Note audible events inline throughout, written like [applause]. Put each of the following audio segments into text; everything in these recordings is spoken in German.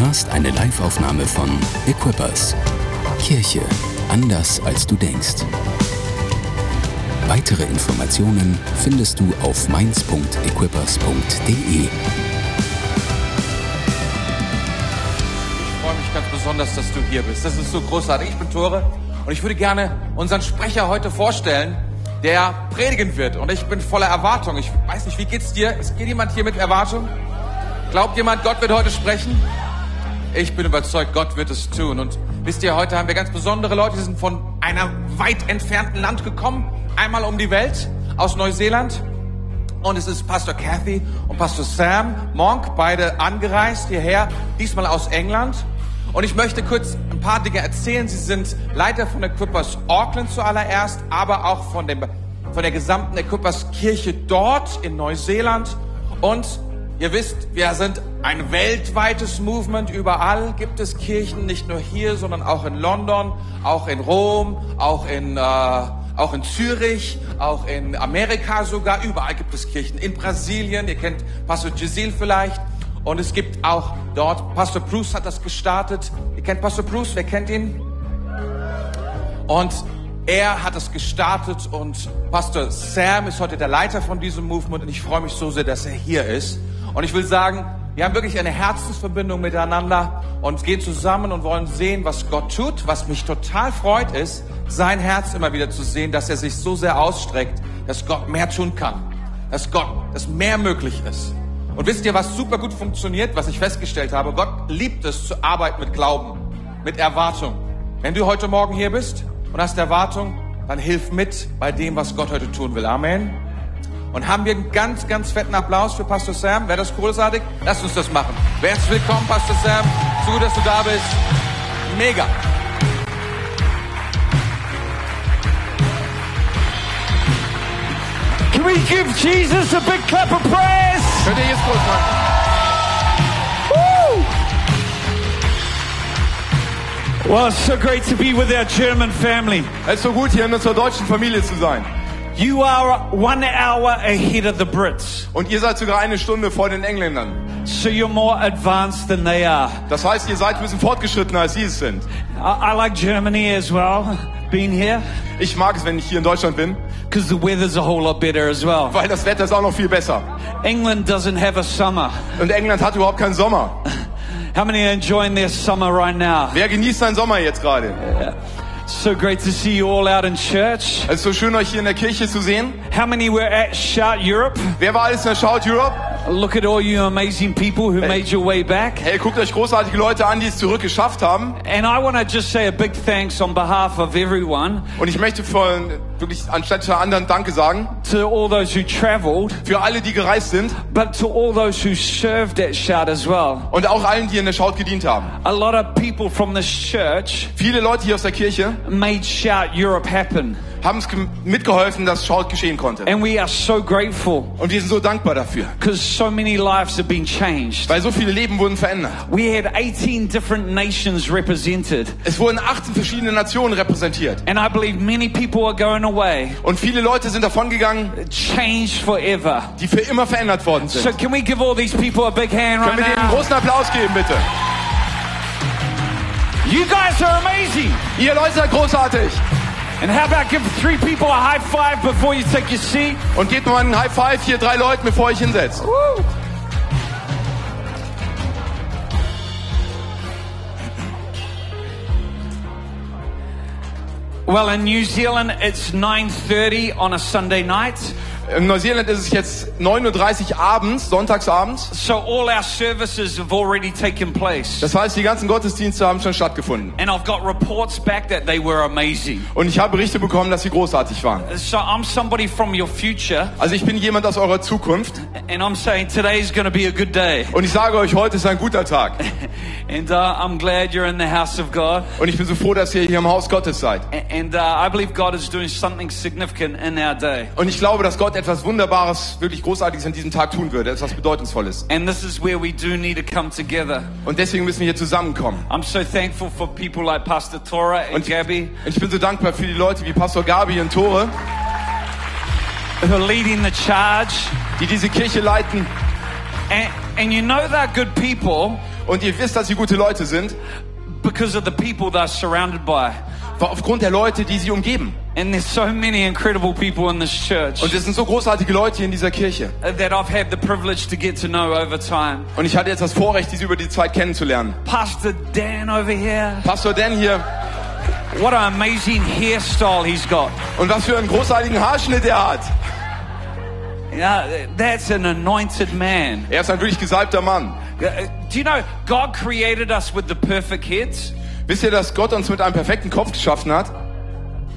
hörst eine Liveaufnahme von Equippers. Kirche anders als du denkst. Weitere Informationen findest du auf mainz.equippers.de. Ich freue mich ganz besonders, dass du hier bist. Das ist so großartig. Ich bin Tore und ich würde gerne unseren Sprecher heute vorstellen, der predigen wird. Und ich bin voller Erwartung. Ich weiß nicht, wie geht's dir? Ist geht jemand hier mit Erwartung? Glaubt jemand, Gott wird heute sprechen? Ich bin überzeugt, Gott wird es tun. Und wisst ihr, heute haben wir ganz besondere Leute, die sind von einem weit entfernten Land gekommen, einmal um die Welt, aus Neuseeland. Und es ist Pastor Kathy und Pastor Sam Monk, beide angereist hierher, diesmal aus England. Und ich möchte kurz ein paar Dinge erzählen. Sie sind Leiter von Equippers Auckland zuallererst, aber auch von, dem, von der gesamten Equippers Kirche dort in Neuseeland. Und Ihr wisst, wir sind ein weltweites Movement. Überall gibt es Kirchen, nicht nur hier, sondern auch in London, auch in Rom, auch in, äh, auch in Zürich, auch in Amerika sogar. Überall gibt es Kirchen. In Brasilien, ihr kennt Pastor Gisile vielleicht. Und es gibt auch dort, Pastor Bruce hat das gestartet. Ihr kennt Pastor Bruce, wer kennt ihn? Und er hat es gestartet und Pastor Sam ist heute der Leiter von diesem Movement und ich freue mich so sehr, dass er hier ist. Und ich will sagen, wir haben wirklich eine Herzensverbindung miteinander und gehen zusammen und wollen sehen, was Gott tut. Was mich total freut, ist, sein Herz immer wieder zu sehen, dass er sich so sehr ausstreckt, dass Gott mehr tun kann. Dass Gott, dass mehr möglich ist. Und wisst ihr, was super gut funktioniert, was ich festgestellt habe? Gott liebt es zu arbeiten mit Glauben, mit Erwartung. Wenn du heute Morgen hier bist und hast Erwartung, dann hilf mit bei dem, was Gott heute tun will. Amen. Und haben wir einen ganz, ganz fetten Applaus für Pastor Sam? Wäre das großartig? Lass uns das machen. Herzlich willkommen, Pastor Sam. So gut, dass du da bist. Mega. Can we give Jesus a big clap of praise? Könnt ihr jetzt groß machen? Well, it's so great to be with our German family. Es ist so gut, hier in unserer deutschen Familie zu sein. You are one hour ahead of the Brits, Und ihr seid sogar eine Stunde vor den Engländern. so you're more advanced than they are. Das heißt, ihr seid ein bisschen fortgeschrittener, als sie es sind. I, I like Germany as well, being here, Ich mag es, wenn ich hier in Deutschland bin, because the weather's a whole lot better as well. weil das Wetter ist auch noch viel besser. England doesn't have a summer. Und England hat überhaupt keinen Sommer. How many are enjoying their summer right now? Wer genießt seinen Sommer jetzt gerade? So great to see you all out in church. Es ist so schön, euch hier in der Kirche zu sehen. How many were at Shout Europe? Wer war alles in der Shout Europe? Look at all you amazing people who made your way back. Hey, guckt euch großartige Leute an, die es zurück geschafft haben. And I want to just say a big thanks on behalf of everyone Und ich möchte von wirklich anstatt der anderen Danke sagen. to all those who traveled, Für alle, die gereist sind. but to all those who served at Shout as well. Und auch allen, die in der Shout gedient haben. A lot of people from this church Viele Leute hier aus der Kirche made Shout Europe happen. Haben es ge- mitgeholfen, dass Shout geschehen konnte. And we are so grateful Und wir sind so dankbar dafür. because so many lives have been changed. Weil so viele Leben wurden verändert. We had 18 different nations represented. Es wurden 18 verschiedene Nationen repräsentiert. And I believe many people are going away Und viele Leute sind davongegangen, changed forever. die für immer verändert worden sind. So can we give all these people a big hand right Können wir denen einen großen Applaus geben, bitte? You guys are amazing. Ihr Leute seid großartig. And how about give three people a high five before you take your seat? Und gebt mal einen High Five hier drei Leuten, bevor euch hinsetzt. Well, in New Zealand, it's 9.30 on a Sunday night. In Neuseeland ist es jetzt 9.30 Uhr abends, sonntagsabends. So all our services have already taken place. Das heißt, die ganzen Gottesdienste haben schon stattgefunden. And I've got reports back that they were amazing. Und ich habe Berichte bekommen, dass sie großartig waren. So I'm somebody from your future, Also ich bin jemand aus eurer Zukunft. and I'm saying today's going to be a good day. Und ich sage euch, heute ist ein guter Tag. [laughs] And uh, I'm glad you're in the house of God. Und ich bin so froh, dass ihr hier im Haus Gottes seid. And uh, I believe God is doing something significant in our day. Und ich glaube, dass Gott etwas Wunderbares, wirklich Großartiges an diesem Tag tun würde. Etwas Bedeutungsvolles. And this is where we do need to come together. Und deswegen müssen wir hier zusammenkommen. I'm so thankful for people like Pastor Tora and Gabby und ich bin so dankbar für die Leute wie Pastor Gabi und Tore, who are leading the charge. die diese Kirche leiten. And, and you know they're good people Und ihr wisst, dass sie gute Leute sind, because of the people they're surrounded by. aufgrund der Leute, die sie umgeben. And there's so many incredible people in this church Und es sind so großartige Leute hier in dieser Kirche. uh, that I've had the privilege to get to know over time. Und ich hatte jetzt das Vorrecht, diese über die Zeit kennenzulernen. Pastor Dan over here, Pastor Dan hier. what an amazing hairstyle he's got. Und was für einen großartigen Haarschnitt er hat. Yeah, that's an anointed man. Er ist ein wirklich gesalbter Mann. Uh, Do you know God created us with the perfect heads, Wisst ihr, dass Gott uns mit einem perfekten Kopf geschaffen hat?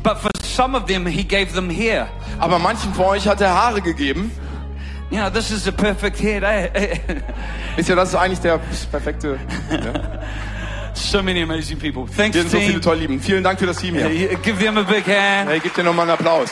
but for some of them He gave them hair. Aber manchen von euch hat er Haare gegeben. You know, this is the perfect head. Wisst ihr, das ist eigentlich der perfekte... [laughs] so many amazing people. Thanks, Wir sind so viele toll lieben. Vielen Dank für das Team hier. Give them a big hand. Hey, gebt dir nochmal einen Applaus.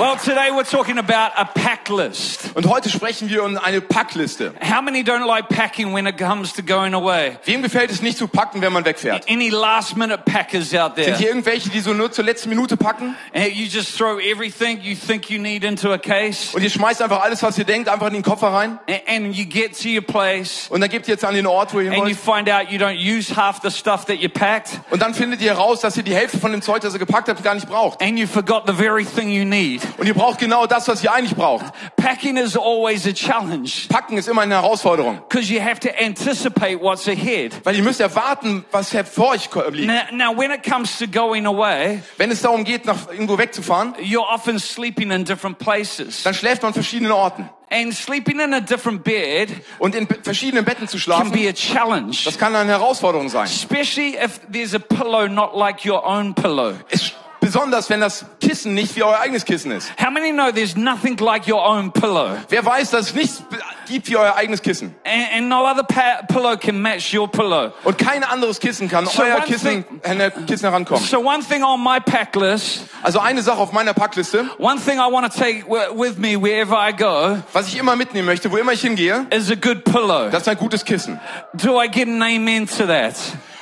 Well, today we're talking about a pack list. Und heute sprechen wir um eine Packliste. How many don't like packing when it comes to going away? Wem gefällt es nicht zu packen, wenn man wegfährt? Any last minute packers out there? Sind hier irgendwelche, die so nur zur letzten Minute packen? And you just throw everything you think you need into a case Und ihr schmeißt einfach alles, was ihr denkt, einfach in den Koffer rein? and, you get to your place Und dann gebt ihr jetzt an den Ort, wo ihr and you wollt? find out you don't use half the stuff that you packed Und dann findet ihr heraus, dass ihr die Hälfte von dem Zeug, das ihr gepackt habt, gar nicht braucht. and you forgot the very thing you need. Und ihr braucht genau das, was ihr eigentlich braucht. Packing is always a challenge Packen ist immer eine Herausforderung. because you have to anticipate what's ahead. Weil ihr müsst erwarten, was vor euch liegt. Now, now when it comes to going away, Wenn es darum geht, nach irgendwo wegzufahren, you're often sleeping in different places. dann schläft man an verschiedenen Orten. And sleeping in a different bed Und in verschiedenen Betten zu can be schlafen, a challenge. das kann eine Herausforderung sein. Especially if there's a pillow not like your own pillow. Es, besonders, wenn das Kissen nicht wie euer eigenes Kissen ist. How many know there's nothing like your own pillow? Wer weiß, dass es nichts gibt wie euer eigenes Kissen. And, and no other pillow can match your pillow. Und kein anderes Kissen kann So euer one Kissen, an der Kissen herankommen. So one thing on my pack list, Also eine Sache auf meiner Packliste, one thing I want to take wi- with me wherever I go was ich immer mitnehmen möchte, wo immer ich hingehe, is a good pillow. das ist ein gutes Kissen. Do I get an amen to that?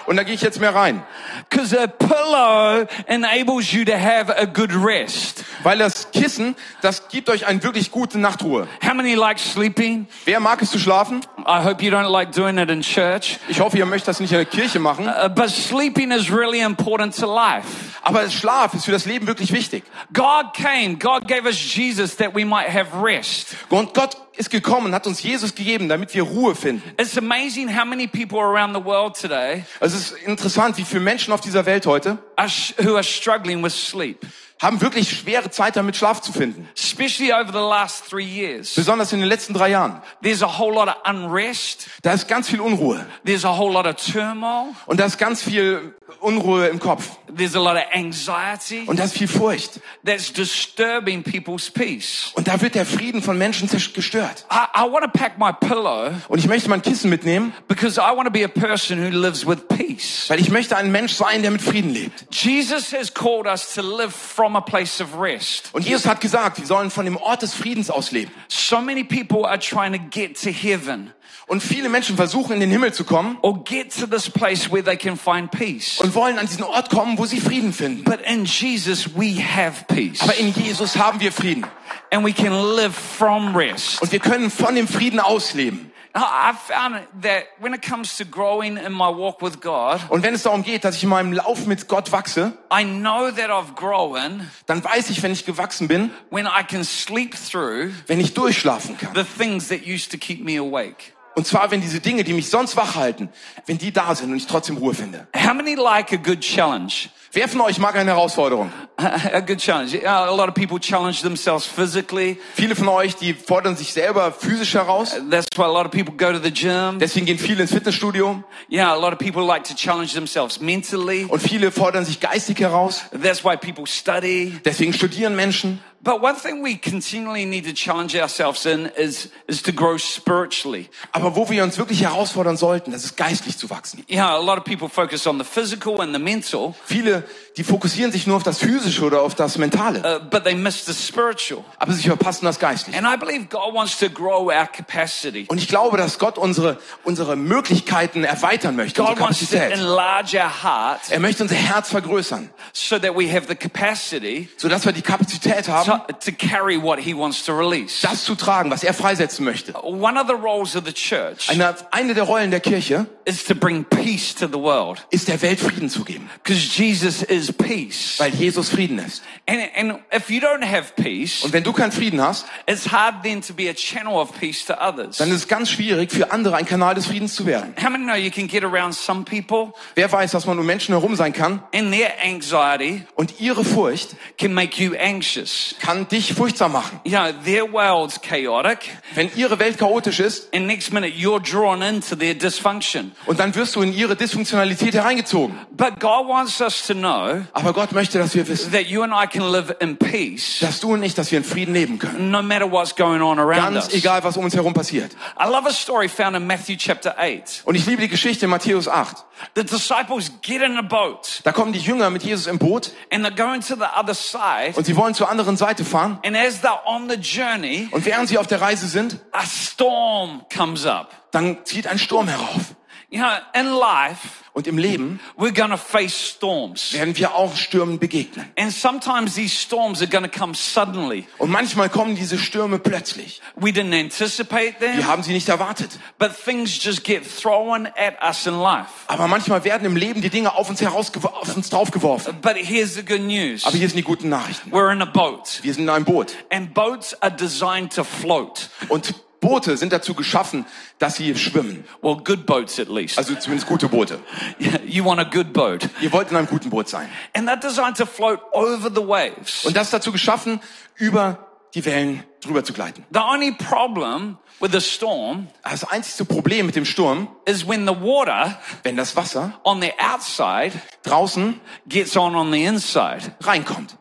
Und da gehe ich jetzt mehr rein. Because a pillow enables you to have a good rest. Weil das Kissen, das gibt euch eine wirklich gute Nachtruhe. How many like sleeping? Wer mag es zu schlafen? I hope you don't like doing it in church. Ich hoffe, ihr möchtet das nicht in der Kirche machen. Uh, but sleeping is really important to life. Aber Schlaf ist für das Leben wirklich wichtig. God came, God gave us Jesus that we might have rest. Und Gott ist gekommen hat uns Jesus gegeben, damit wir Ruhe finden. It's amazing how many people around the world today Es ist interessant, wie viele Menschen auf dieser Welt heute are who are struggling with sleep, haben wirklich schwere Zeit damit, Schlaf zu finden. especially over the last three years. Besonders in den letzten drei Jahren. There's a whole lot of unrest. Da ist ganz viel Unruhe. There's a whole lot of turmoil. Und da ist ganz viel Unruhe im Kopf. There's a lot of anxiety Und da ist viel Furcht. that's disturbing people's peace. Und da wird der Frieden von Menschen gestört. I, I want to pack my pillow Und ich möchte mein Kissen mitnehmen, because I want to be a person who lives with peace. weil ich möchte ein Mensch sein, der mit Frieden lebt. Jesus has called us to live from a place of rest. Und Jesus hat gesagt, wir sollen von dem Ort des Friedens aus leben. So many people are trying to get to heaven Und viele Menschen versuchen, in den Himmel zu kommen or get to this place where they can find peace. und wollen an diesen Ort kommen, wo sie Frieden finden. But in Jesus, we have peace. Aber in Jesus haben wir Frieden. And we can live from rest. Und wir können von dem Frieden ausleben. I I found that when it comes to growing in my walk with God, Und wenn es darum geht, dass ich in meinem Lauf mit Gott wachse, I know that I've grown dann weiß ich, wenn ich gewachsen bin, when I can sleep through wenn ich durchschlafen kann. the things that used to keep me awake. Und zwar, wenn diese Dinge, die mich sonst wach halten, wenn die da sind und ich trotzdem Ruhe finde. How many like a good challenge? Wer von euch mag eine Herausforderung? [laughs] A good challenge. A lot of people challenge themselves physically. Viele von euch, die fordern sich selber physisch heraus. That's why a lot of people go to the gym. Deswegen gehen viele ins Fitnessstudio. Yeah, a lot of people like to challenge themselves mentally. Und viele fordern sich geistig heraus. That's why people study. Deswegen studieren Menschen. But one thing we continually need to challenge ourselves in is, is to grow spiritually. Aber wo wir uns wirklich herausfordern sollten, das ist geistlich zu wachsen. Yeah, a lot of people focus on the physical and the mental, Viele, die fokussieren sich nur auf das Physische oder auf das Mentale. uh, but they miss the spiritual. Aber sie verpassen das Geistliche. And I believe God wants to grow our capacity. Und ich glaube, dass Gott unsere, unsere Möglichkeiten erweitern möchte, God wants to enlarge our heart Er möchte unser Herz vergrößern, so that we have the capacity sodass wir die Kapazität haben, to, to carry what he wants to release. das zu tragen, was er freisetzen möchte. One of the roles of the church Eine, eine der Rollen der Kirche is to bring peace to the world ist der Welt Frieden zu geben, because Jesus is peace. weil Jesus Frieden ist. And, and if you don't have peace, Und wenn du keinen Frieden hast, it's hard then to be a channel of peace to others. dann ist es ganz schwierig für andere ein Kanal des Friedens zu werden. How many know you can get around some people Wer weiß, dass man um Menschen herum sein kann and their anxiety und ihre Furcht can make you anxious? Kann dich furchtsam machen. Know, their world's chaotic Wenn ihre Welt chaotisch ist and next minute you're drawn into their dysfunction. und dann wirst du in ihre Dysfunktionalität hereingezogen. But God wants us to know Aber Gott möchte, dass wir wissen, that you and I can live in peace dass du und ich, dass wir in Frieden leben können. no matter what's going on around Ganz us. egal, was um uns herum passiert. I love a story found in Matthew chapter 8. Und ich liebe die Geschichte in Matthäus 8. The disciples get in a boat Da kommen die Jünger mit Jesus im Boot and they're going to the other side. und sie wollen zur anderen Seite fahren. And as they're on the journey, Und während sie auf der Reise sind, a storm comes up. dann zieht ein Sturm herauf. You know, in life, Und im Leben we're to face storms. werden wir auch Stürmen begegnen. And sometimes these storms are to come suddenly. Und manchmal kommen diese Stürme plötzlich. We didn't anticipate Wir them, haben sie nicht erwartet. but things just get thrown at us in life. Aber manchmal werden im Leben die Dinge auf uns herausgeworfen, auf uns draufgeworfen. But here's the good news. Aber hier sind die guten Nachrichten. We're in a boat Wir sind in einem Boot. and boats are designed to float. Und Boote sind dazu geschaffen, dass sie schwimmen. Well, good boats at least. Also zumindest gute Boote. [laughs] You want a good boat. Ihr wollt in einem guten Boot sein. And they're designed to float over the waves. Und das ist dazu geschaffen, über die Wellen drüber zu gleiten. The only problem with the storm Das einzige Problem mit dem Sturm, is when the water wenn das Wasser on the outside draußen gets on on the inside. reinkommt.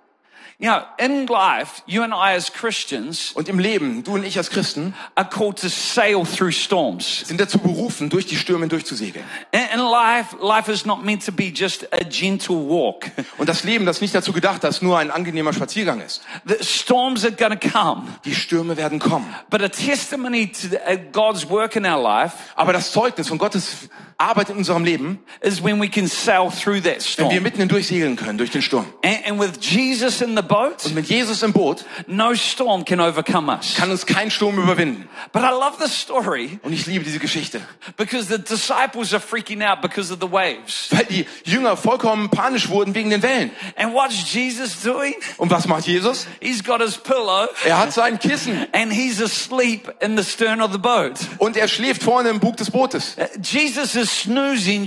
You know, in life, you and I as Christians Und im Leben, du und ich als Christen, are called to sail through storms. sind dazu berufen, durch die Stürme durchzusegeln. In life, life is not meant to be just a gentle walk. [laughs] Und das Leben, das nicht dazu gedacht, dass nur ein angenehmer Spaziergang ist. The storms are going to come. Die Stürme werden kommen. But a testimony to uh, God's work in our life Aber das Zeugnis von Gottes Arbeit in unserem Leben, is when we can sail through that wenn wir storm. mitten hindurch segeln können, durch den Sturm. And, and with Jesus in the boat, Und mit Jesus im Boot no storm can overcome us. kann uns kein Sturm überwinden. But I love the story Und ich liebe diese Geschichte. because the disciples are freaking out because of the waves. Weil die Jünger vollkommen panisch wurden wegen den Wellen. And what's Jesus doing? Und was macht Jesus? He's got his pillow Er hat sein Kissen and he's asleep in the stern of the boat. und er schläft vorne im Bug des Bootes. Uh, Jesus is snoozing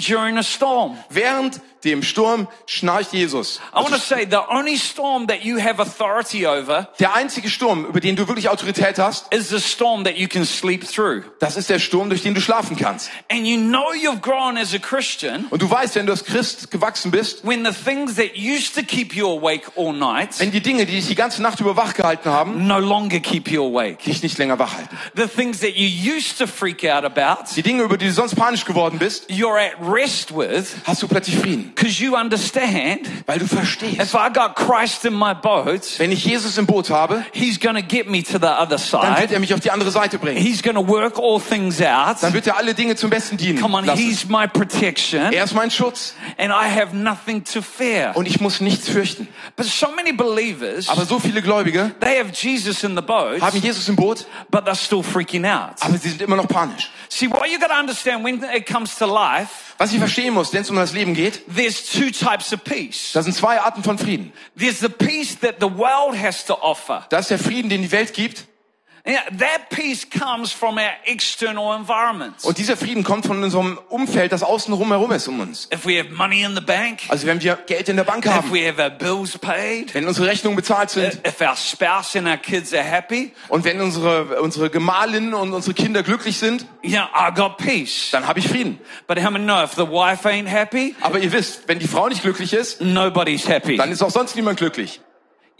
Während dem Sturm schnarcht Jesus. I want to say the only storm that you have authority over Der einzige Sturm, über den du wirklich Autorität hast, is the storm that you can sleep through. das ist der Sturm, durch den du schlafen kannst. And you know you've grown as a Christian Und du weißt, wenn du als Christ gewachsen bist, when the things that used to keep you awake all night wenn die Dinge, die dich die ganze Nacht über wach gehalten haben, no longer keep you awake. dich nicht länger wach halten. The things that you used to freak out about, Die Dinge, über die du sonst panisch geworden bist, you're at rest with hast du plötzlich Frieden. Because you understand Weil du verstehst, if I got Christ in my boat, wenn ich Jesus im Boot habe, he's going to get me to the other dann wird side. er mich auf die andere Seite bringen. He's going to work all things out. Dann wird er alle Dinge zum Besten dienen Come on, lassen. he's my protection Er ist mein Schutz and I have nothing to fear. und ich muss nichts fürchten. But so many believers, Aber so viele Gläubige they have Jesus in the boat, haben Jesus im Boot, but they're still freaking out. aber sie sind immer noch panisch. See, what you got to understand when it comes to life, Was ich verstehen muss, wenn es um das Leben geht, there's two types of peace. das sind zwei Arten von Frieden. There's the peace that the world has to offer. Das ist der Frieden, den die Welt gibt. Und dieser Frieden kommt von unserem Umfeld, das außen herum ist um uns. If we have money in the bank, Also wenn wir Geld in der Bank if haben, we have our bills paid, wenn unsere Rechnungen bezahlt sind if our spouse and our kids are happy, und wenn unsere, unsere Gemahlinnen und unsere Kinder glücklich sind, yeah, I got peace. dann habe ich Frieden. But how many know if the wife ain't happy, Aber ihr wisst, wenn die Frau nicht glücklich ist, nobody's happy. dann ist auch sonst niemand glücklich.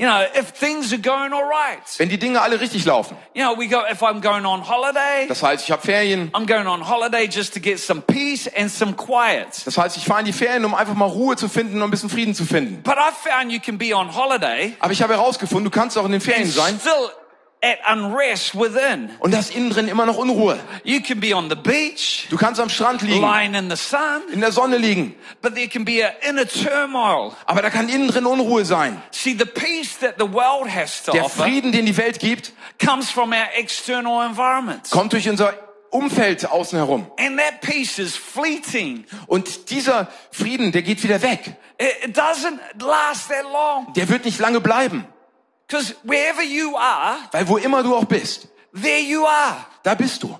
You know, if things are going all right, Wenn die Dinge alle richtig laufen. you know, we go, if I'm going on holiday, Das heißt, ich habe Ferien. I'm going on holiday just to get some peace and some quiet. Das heißt, ich fahre in die Ferien, um einfach mal Ruhe zu finden und ein bisschen Frieden zu finden. But I found you can be on holiday Aber ich habe herausgefunden, du kannst auch in den Ferien sein still at unrest within. Und das innen drin immer noch Unruhe. You can be on the beach, Du kannst am Strand liegen, lying in the sun, in der Sonne liegen, but there can be an inner turmoil. aber da kann innen drin Unruhe sein. See, the peace that the world has to Der Frieden, den die Welt gibt, comes from our external environment. kommt durch unser Umfeld außen herum. And that peace is fleeting. Und dieser Frieden, der geht wieder weg. It doesn't last that long. Der wird nicht lange bleiben. Because wherever you are, Weil wo immer du auch bist, there you are. da bist du.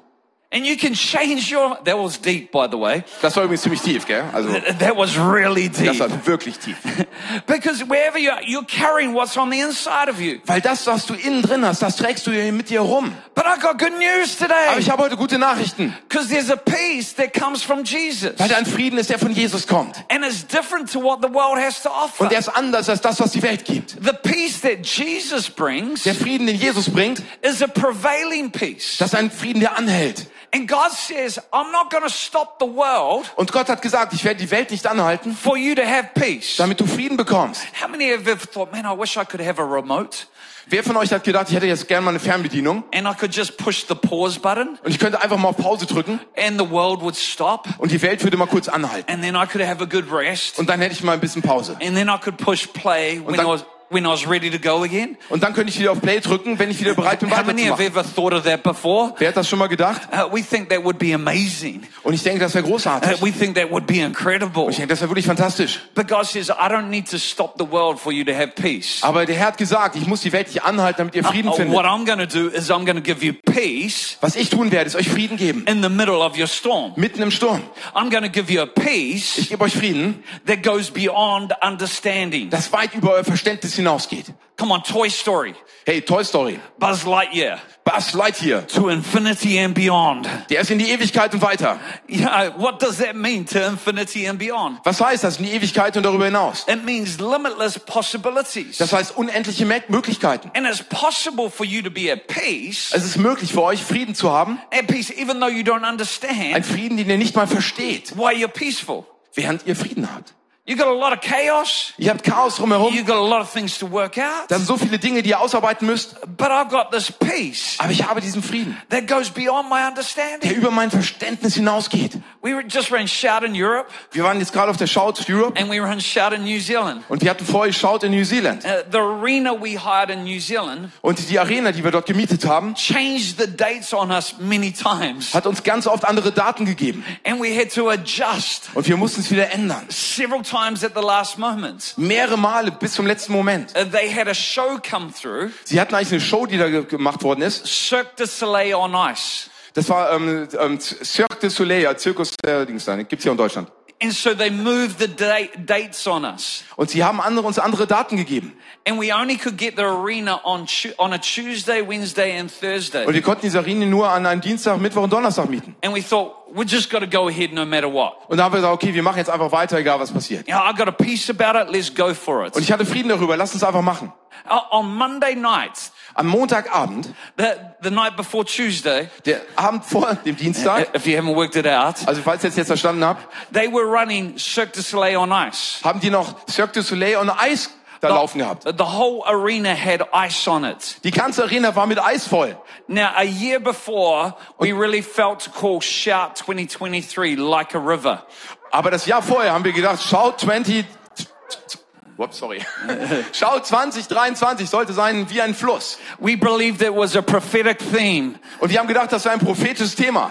And you can change your, that was deep, by the way. Das war übrigens ziemlich tief, gell? Also, That was really das deep. war wirklich tief. [laughs] Because wherever you are, you're carrying what's on the inside of you. Weil das, was du innen drin hast, das trägst du mit dir rum. But I got good news Aber today. ich habe heute gute Nachrichten. Because there's a peace that comes from Jesus. Weil da ein Frieden ist, der von Jesus kommt. And it's different to what the world has to offer. Und der ist anders als das, was die Welt gibt. The peace that Jesus brings Der Frieden, den Jesus bringt, is a prevailing peace. das ist ein Frieden, der anhält. And God says, I'm not going to stop the world Und Gott hat gesagt, ich werde die Welt nicht anhalten, for you to have peace. damit du Frieden bekommst. How many of you have thought, man, I wish I could have a remote Wer von euch hat gedacht, ich hätte jetzt gerne mal eine Fernbedienung and I could just push the pause button und ich könnte einfach mal auf Pause drücken and the world would stop und die Welt würde mal kurz anhalten. and then I could have a good rest Und dann hätte ich mal ein bisschen Pause. and then I could push play when dann- I was when I was ready to go again. Und dann könnte ich wieder auf Play drücken, wenn ich wieder bereit bin, How many have weiterzumachen. ever thought of that before? Wer hat das schon mal gedacht? Uh, we think that would be amazing. Und ich denke, das wäre Uh, großartig. we think that would be incredible. Und ich denke, das wäre wirklich fantastisch. But God says, I don't need to stop the world for you to have peace. Aber der Herr hat gesagt, ich muss die Welt nicht anhalten, damit ihr Frieden Uh, findet. what I'm going to do is I'm going to give you peace Was ich tun werde, ist euch Frieden geben. in the middle of your storm. Mitten im Sturm. I'm going to give you a peace Ich gebe euch Frieden, that goes beyond understanding. das weit über euer Verständnis hinausgeht. Come on, Toy Story, Hey, Toy Story. Buzz Lightyear, Buzz Lightyear. to infinity and beyond. Der ist in die Ewigkeit und weiter. Yeah, what does that mean to infinity and beyond? Was heißt das? In die Ewigkeit und darüber hinaus. It means limitless possibilities. Das heißt unendliche Möglichkeiten. And it's possible for you to be at peace, Es ist möglich für euch, Frieden zu haben. at peace even though you don't Ein understand Frieden, den ihr nicht mal versteht, why you're peaceful. während ihr Frieden habt. You got a lot of chaos. Ihr habt Chaos drumherum. You got a lot of things to work out. Da sind so viele Dinge, die ihr ausarbeiten müsst. But I've got this peace Aber ich habe diesen Frieden, that goes beyond my der understanding. über mein Verständnis hinausgeht. We were just ran Shout in Europe Wir waren jetzt gerade auf der Shout Europe and we ran Shout in New Zealand. und wir hatten vorher Shout in New Zealand. Uh, the arena we hired in New Zealand Und die Arena, die wir dort gemietet haben, changed the dates on us many times. hat uns ganz oft andere Daten gegeben. And we had to adjust Und wir mussten es wieder ändern. several times at the last moment. Mehrere Male bis zum letzten Moment. Uh, they had a show come through, Sie hatten eigentlich eine Show, die da ge- gemacht worden ist. Cirque du Soleil on Ice. Das war ähm, ähm, Cirque du Soleil, ja, Zirkus äh, Dings da, gibt's hier in Deutschland. And so they moved the date, dates on us. Und sie haben andere, uns andere Daten gegeben. And we only could get the arena on, on a Tuesday, Wednesday, and Thursday. Und wir konnten diese Arena nur an einem Dienstag, Mittwoch und Donnerstag mieten. And we thought, we just got to go ahead no matter what. Und da haben wir gesagt, okay, wir machen jetzt einfach weiter, egal was passiert. Know, I got a peace about it, let's go for it. Und ich hatte Frieden darüber, lass uns einfach machen. Uh, on Monday night, Am Montagabend, the, the night before Tuesday, der Abend vor dem Dienstag, if you haven't worked it out, also falls ihr es jetzt verstanden habt, they were running Cirque du Soleil on ice. haben die noch Cirque du Soleil on Eis da laufen gehabt. The whole arena had ice on it. Die ganze Arena war mit Eis voll. Now, a year before, we really felt to call Shout 2023 like a river. Aber das Jahr vorher haben wir gedacht, Schau 20, Whoops, sorry. [laughs] Schau 2023 sollte sein wie ein Fluss. We believed it was a prophetic theme. Und wir haben gedacht, das wäre ein prophetisches Thema.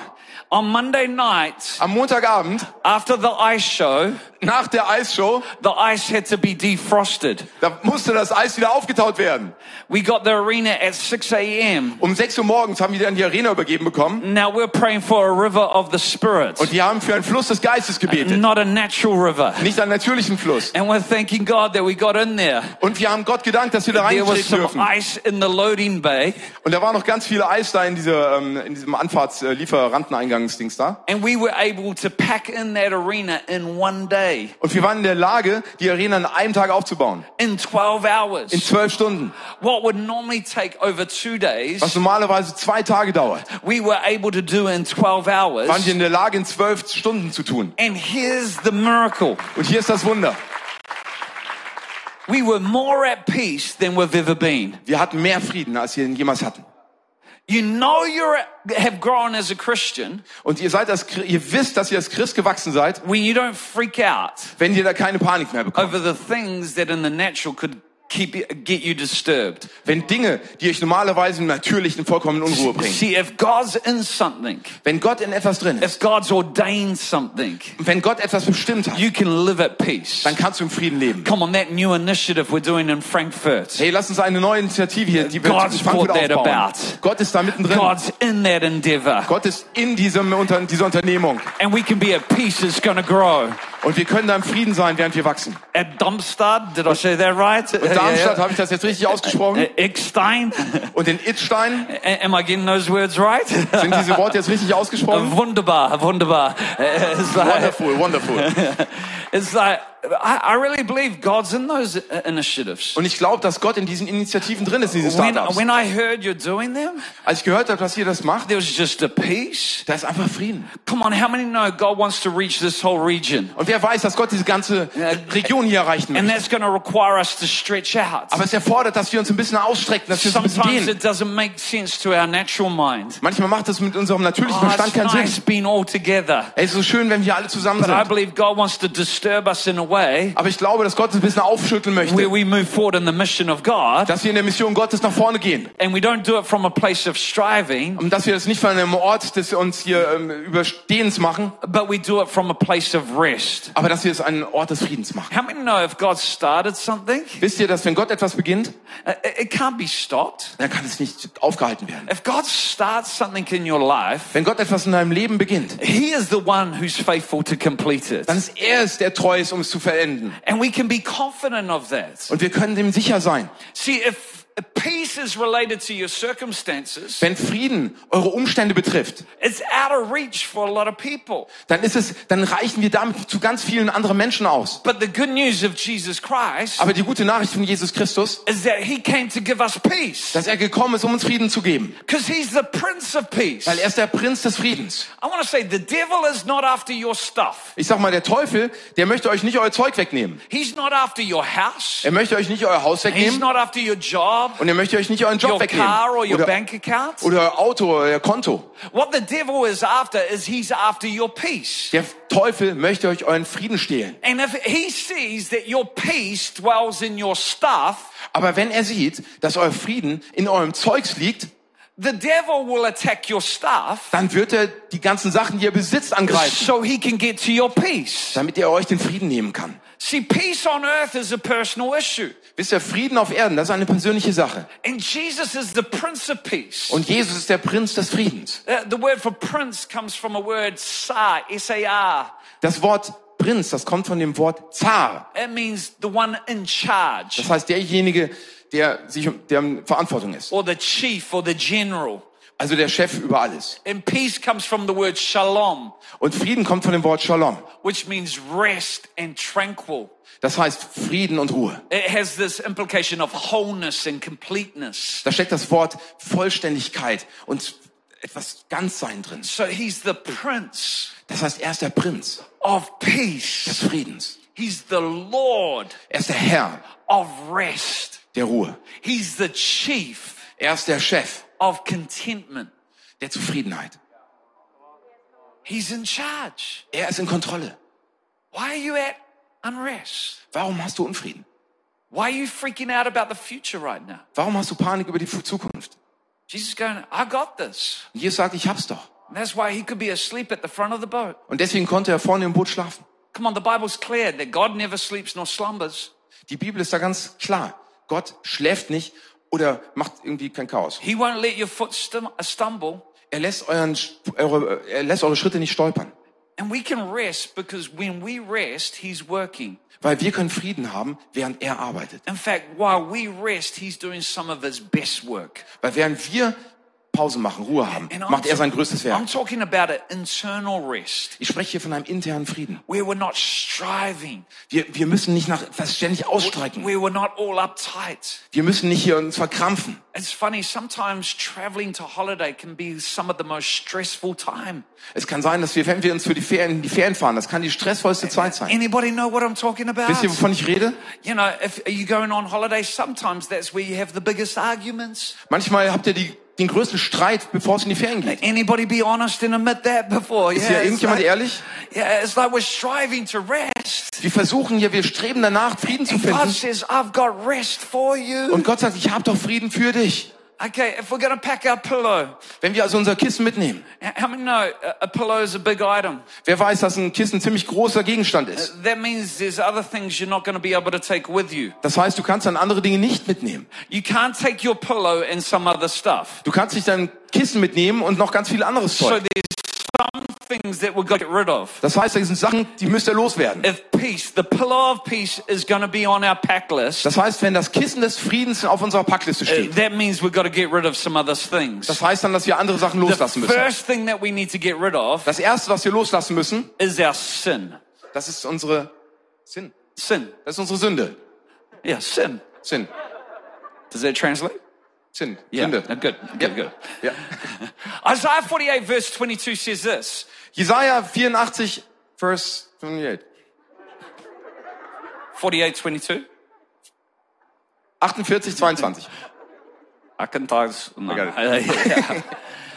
On Monday night, Am Montagabend, after the ice show, nach der Eisshow, the ice had to be defrosted. da musste das Eis wieder aufgetaut werden. We got the arena at 6 a.m. Um 6 Uhr morgens haben wir dann die Arena übergeben bekommen. Now we're praying for a river of the Spirit, Und die haben für einen Fluss des Geistes gebetet. not a natural river. Nicht einen natürlichen Fluss. And we're thanking God that we got in there. Und wir haben Gott gedankt, dass wir da There was reintreten some dürfen. ice in the loading bay, Und da war noch ganz viel Eis da in, dieser, ähm, in diesem Anfahrtslieferanteneingangsdings da. and we were able to pack in that arena in one day, Und wir waren in der Lage, die Arena in einem Tag aufzubauen. in 12 In hours. zwölf Stunden. What would normally take over two days, Was normalerweise zwei Tage dauert. we were able to do in 12 Waren wir hours. in der Lage, in zwölf Stunden zu tun. And here's the miracle. Und hier ist das Wunder. We were more at peace than we've ever been. Wir hatten mehr Frieden, als wir ihn jemals hatten. You know you have grown as a Christian Und ihr seid Chri- ihr wisst, dass ihr als Christ gewachsen seid, when you don't freak out wenn ihr da keine Panik mehr bekommt. over the things that in the natural could keep get you disturbed. Wenn Dinge, die euch normalerweise im Natürlichen vollkommen in Unruhe bringen. See, if God's in something, Wenn Gott in etwas drin ist, if God's ordained something, wenn Gott etwas bestimmt hat, you can live at peace. dann kannst du im Frieden leben. Come on, that new initiative we're doing in Frankfurt. Hey, lass uns eine neue Initiative hier, die wir God's in Frankfurt aufbauen. about. Gott ist da mittendrin. God's in that endeavor. Gott ist in diesem, unter, dieser Unternehmung. And we can be at peace. It's to grow. Und wir können da im Frieden sein, während wir wachsen. At Darmstadt, did I say that right? Und Darmstadt, habe ich das jetzt richtig ausgesprochen? Eckstein. Und in Itzstein, Am I getting those words right? sind diese Worte jetzt richtig ausgesprochen? [laughs] wunderbar, wunderbar. Like, Wonderful, wonderful. [laughs] it's like I, I really believe God's in those uh, initiatives. Und ich glaube, dass Gott in diesen Initiativen drin ist, diese When, Startups. when I heard you're doing them, Als ich gehört habe, dass ihr das macht, there was just a peace. da ist einfach Frieden. Come on, how many know God wants to reach this whole region? Und wer weiß, dass Gott diese ganze Region hier erreichen And möchte. that's going to require us to stretch out. Aber es erfordert, dass wir uns ein bisschen ausstrecken, dass wir uns ein bisschen Sometimes gehen. it doesn't make sense to our natural mind. Manchmal macht das mit unserem natürlichen Oh, Verstand it's keinen nice Sinn. being all together. Es ist so schön, wenn wir alle zusammen But I sind. believe God wants to disturb us in a way Aber ich glaube, dass Gott uns ein bisschen aufschütteln where möchte. we move forward in the mission of God Dass wir in der Mission Gottes nach vorne gehen. and we don't do it from a place of striving, Und dass wir das nicht von einem Ort des uns hier ähm, Überstehens machen, but we do it from a place of rest. aber dass wir es einen Ort des Friedens machen. How many know if God started something, Wisst ihr, dass wenn Gott etwas beginnt, uh, it it can't be stopped? dann kann es nicht aufgehalten werden. If God starts something in your life, Wenn Gott etwas in deinem Leben beginnt, He is the one who's faithful to complete it. dann ist er es, der treu ist, um es zu verenden. And we can be confident of that. Und wir können dem sicher sein. See, if if peace is related to your circumstances, Wenn Frieden eure Umstände betrifft, it's out of reach for a lot of people. dann ist es, dann reichen wir damit zu ganz vielen anderen Menschen aus. But the good news of Jesus Christ Aber die gute Nachricht von Jesus Christus, is that He came to give us peace. dass er gekommen ist, um uns Frieden zu geben. Because He's the Prince of Peace. Weil er ist der Prinz des Friedens. I want to say the devil is not after your stuff. Ich sag mal, der Teufel, der möchte euch nicht euer Zeug wegnehmen. He's not after your house. Er möchte euch nicht euer Haus He's wegnehmen not after your job, und er möchte euch nicht euren Job your wegnehmen. car, or your Oder, bank account. oder euer Auto, oder euer Konto. What the devil is after is he's after your peace. Der Teufel möchte euch euren Frieden stehlen. And if he sees that your peace dwells in your stuff, Aber wenn er sieht, dass euer Frieden in eurem Zeugs liegt, the devil will attack your stuff dann wird er die ganzen Sachen, die ihr besitzt, angreifen, so he can get to your peace. damit er euch den Frieden nehmen kann. See, peace on earth is a personal issue. Wisst ihr, Frieden auf Erden, das ist eine persönliche Sache. And Jesus is the Prince of Peace. Und Jesus ist der Prinz des Friedens. Uh, the word for prince comes from a word sar, S-A-R. Das Wort Prinz, das kommt von dem Wort Zar. It means the one in charge, Das heißt, derjenige, der sich der Verantwortung ist. or the chief, or the general. Also der Chef über alles. And peace comes from the word shalom, Und Frieden kommt von dem Wort Shalom. which means rest and tranquil. Das heißt Frieden und Ruhe. It has this implication of wholeness and completeness. Da steckt das Wort Vollständigkeit und etwas Ganzsein drin. So he's the prince Das heißt, er ist der Prinz of des peace. Friedens. He's the Lord Er ist der Herr of rest. der Ruhe. He's the chief Er ist der Chef of contentment. der Zufriedenheit. He's in charge. Er ist in Kontrolle. Why are you at unrest? Warum hast du Unfrieden? Why are you freaking out about the future right now? Warum hast du Panik über die Zukunft? Jesus going, I got this. Und Jesus sagt, ich hab's doch. And that's why he could be asleep at the front of the boat. Und deswegen konnte er vorne im Boot schlafen. Come on, the Bible's clear that God never sleeps nor slumbers. Die Bibel ist da ganz klar. Gott schläft nicht oder macht irgendwie kein Chaos. He won't let your foot stum- stumble. Er lässt, euren, eure, er lässt eure Schritte nicht stolpern. And we can rest because when we rest, he's working. Weil wir können Frieden haben, während er arbeitet. In fact, while we rest, he's doing some of his best work. Weil während wir Pause machen, Ruhe haben, And I'm macht er sein größtes I'm Werk. talking about an internal rest Ich spreche hier von einem internen Frieden. where we're not striving, Wir, wir müssen nicht nach etwas ständig ausstrecken. Wir müssen nicht hier uns verkrampfen. It's funny, sometimes traveling to holiday can be some of the most stressful time. Es kann sein, dass wir, wenn wir uns für die Ferien, die Ferien fahren, das kann die stressvollste Zeit sein. Anybody know what I'm talking about? Wisst ihr, wovon ich rede? You know, if are you going on holiday, sometimes that's where you have the biggest arguments. Manchmal habt ihr die, den größten Streit, bevor es in die Ferien geht. Anybody be honest and admit that before? Ist hier irgendjemand like, ehrlich? yeah, it's like we're striving to rest. Wir versuchen hier, wir streben danach, Frieden zu And God finden. says, I've got rest for you. Und Gott sagt, ich habe doch Frieden für dich. Okay, if we're going to pack our pillow, Wenn wir also unser Kissen mitnehmen. how many know a, a pillow is a big item? Wer weiß, dass ein Kissen ein ziemlich großer Gegenstand ist. That means there's other things you're not going to be able to take with you. Das heißt, du kannst dann andere Dinge nicht mitnehmen. You can't take your pillow and some other stuff. Du kannst nicht dein Kissen mitnehmen und noch ganz viel anderes So Zeug. some things that we're going to get rid of. Das heißt, da sind Sachen, die müsst ihr loswerden. If peace, the pillow of peace is going to be on our pack list, Das heißt, wenn das Kissen des Friedens auf unserer Packliste uh, steht, that means we've got to get rid of some other things. das heißt dann, dass wir andere Sachen The loslassen müssen. first thing that we need to get rid of Das erste, was wir loslassen müssen, is our sin. das ist unsere Sinn. Sin. Das ist unsere Sünde. Yeah, sin. Sinn. Does that translate? Sinn. Yeah. Sünde. Good. Good. Good. Ja. [laughs] Isaiah 48 verse 22 says this. Jesaja 84, Vers 28. 48, 22. 48, 22. I can times. No. got Yeah.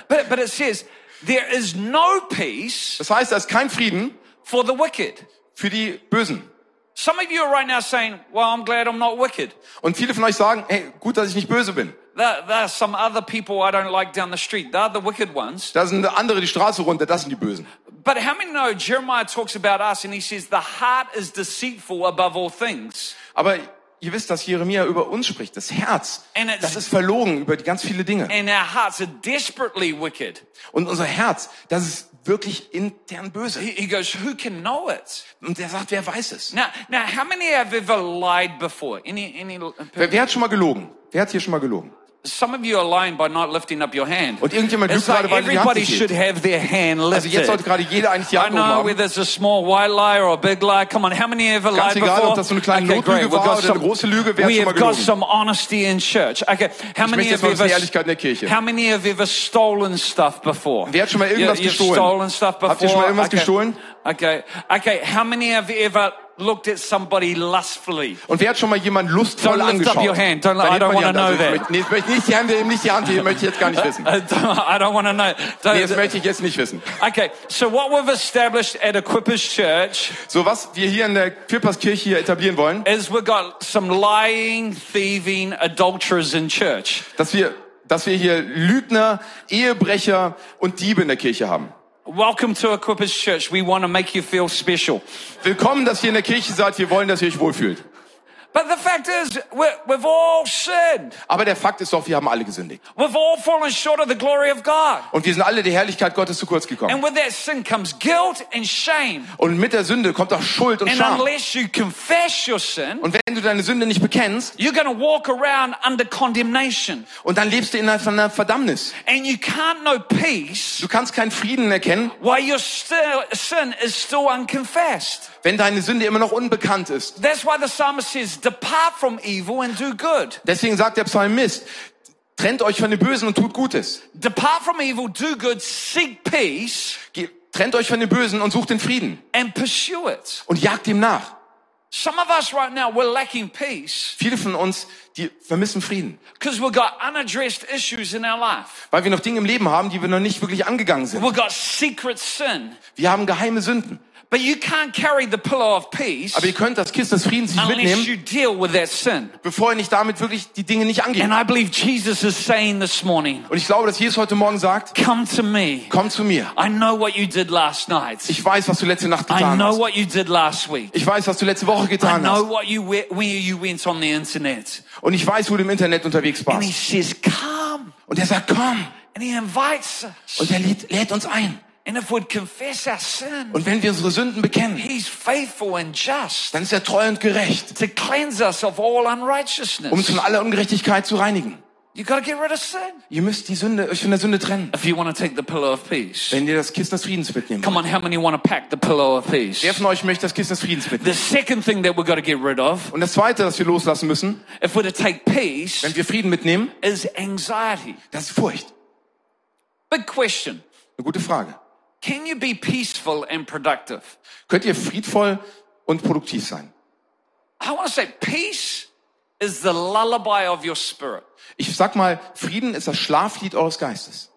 but, but it says, there is no peace Das heißt, da ist kein Frieden for the wicked. für die Bösen. Some of you are right now saying, well, I'm glad I'm not wicked. Und viele von euch sagen, hey, gut, dass ich nicht böse bin. There, there are some other people I don't like down the street. They're the wicked ones. Da sind andere die Straße runter, das sind die Bösen. But how many know Jeremiah talks about us and he says the heart is deceitful above all things. Aber ihr wisst, dass Jeremia über uns spricht. Das Herz, das ist verlogen über ganz viele Dinge. And our hearts are desperately wicked. Und unser Herz, das ist wirklich intern böse. He, he goes, who can know it? Und er sagt, wer weiß es? Now, now, how many have ever lied before? Any, any, Wer, wer hat schon mal gelogen? Wer hat hier schon mal gelogen? Some of you are lying by not lifting up your hand. Und irgendjemand lügt like gerade, weil er die Hand everybody should have their hand lifted. Also jetzt sollte gerade jeder eigentlich die I Hand oben know whether it's a small white lie or a big lie. Come on, how many ever Ganz lied egal, before? ob das so eine kleine okay, Notlüge war got oder some, eine große Lüge, wer hat we schon mal have got some honesty in church. Okay, how many have ever, Ehrlichkeit in der Kirche. how many have ever stolen stuff before? Wer hat schon mal irgendwas You- you've gestohlen? stolen stuff before? Habt ihr schon mal irgendwas okay. gestohlen? Okay, okay. How many have ever looked at somebody lustfully? Und wer hat schon mal jemand lustvoll Don't lift up angeschaut? your hand. Don't- I don't wanna Hand. know Also, that. möchte- Nee, möchte nicht die Hand heben, nicht die Hand heben, möchte ich jetzt gar nicht wissen. [laughs] I don't, want to know. Don't- Nee, das möchte ich jetzt nicht wissen. Okay, so what we've established at Equippers Church So, was wir hier in der Kirche hier etablieren wollen, is we've got some lying, thieving adulterers in church. dass wir, dass wir hier Lügner, Ehebrecher und Diebe in der Kirche haben. Welcome to Equippers Church. We want to make you feel special. Willkommen, dass ihr in der Kirche seid. Wir wollen, dass ihr euch wohlfühlt. But the fact is, we've all sinned. Aber der Fakt ist doch, wir haben alle gesündigt. We've all fallen short of the glory of God. Und wir sind alle der Herrlichkeit Gottes zu kurz gekommen. And with that sin comes guilt and shame. Und mit der Sünde kommt auch Schuld und And Scham. unless you confess your sin, Und wenn du deine Sünde nicht bekennst, you're going to walk around under condemnation. und dann lebst du in einer Verdammnis. And you can't know peace Du kannst keinen Frieden erkennen, while your sin is still unconfessed. Wenn deine Sünde immer noch unbekannt ist. That's why the psalmist says, depart from evil and do good. Deswegen sagt der Psalmist, trennt euch von dem Bösen und tut Gutes. Depart from evil, do good, seek peace, Ge- Trennt euch von dem Bösen und sucht den Frieden. and pursue it. Und jagt ihm nach. Some of us right now, we're lacking peace Viele von uns, die vermissen Frieden. because we've got unaddressed issues in our life. Weil wir noch Dinge im Leben haben, die wir noch nicht wirklich angegangen sind. We've got secret sin. Wir haben geheime Sünden. But you can't carry the pillow of peace Aber ihr könnt das Kissen des Friedens nicht unless mitnehmen, you deal with that sin. bevor ihr nicht damit wirklich die Dinge nicht angeht. And I believe Jesus is saying this morning, Und ich glaube, dass Jesus heute Morgen sagt, come to me. komm zu mir. I know what you did last night. Ich weiß, was du letzte Nacht I getan know hast. what you did last week. Ich weiß, was du letzte Woche I getan know hast. what you where you went on the internet. Und ich weiß, wo du im Internet unterwegs And he warst. says, come. Und er sagt, komm. And he invites us. Und er lädt, lädt uns ein. And if we'd confess our sin, Und wenn wir unsere Sünden bekennen, he's faithful and just dann ist er treu und gerecht, to cleanse us of all um uns von aller Ungerechtigkeit zu reinigen. You got to get rid of sin Ihr müsst die Sünde, euch von der Sünde trennen, if you want to take the pillow of peace. wenn ihr das Kissen des Friedens mitnehmt. Come on, how many want to pack the pillow of peace? Wer von euch möchte das Kissen des Friedens mitnehmen? The second thing that we've got to get rid of, Und das Zweite, das wir loslassen müssen, if we're to take peace, wenn wir Frieden mitnehmen, is anxiety. das ist Furcht. Big question. Eine gute Frage. Can you be peaceful and productive? Könnt ihr friedvoll und produktiv sein? I want to say peace is the lullaby of your spirit. Ich sag mal, Frieden ist das Schlaflied eures Geistes.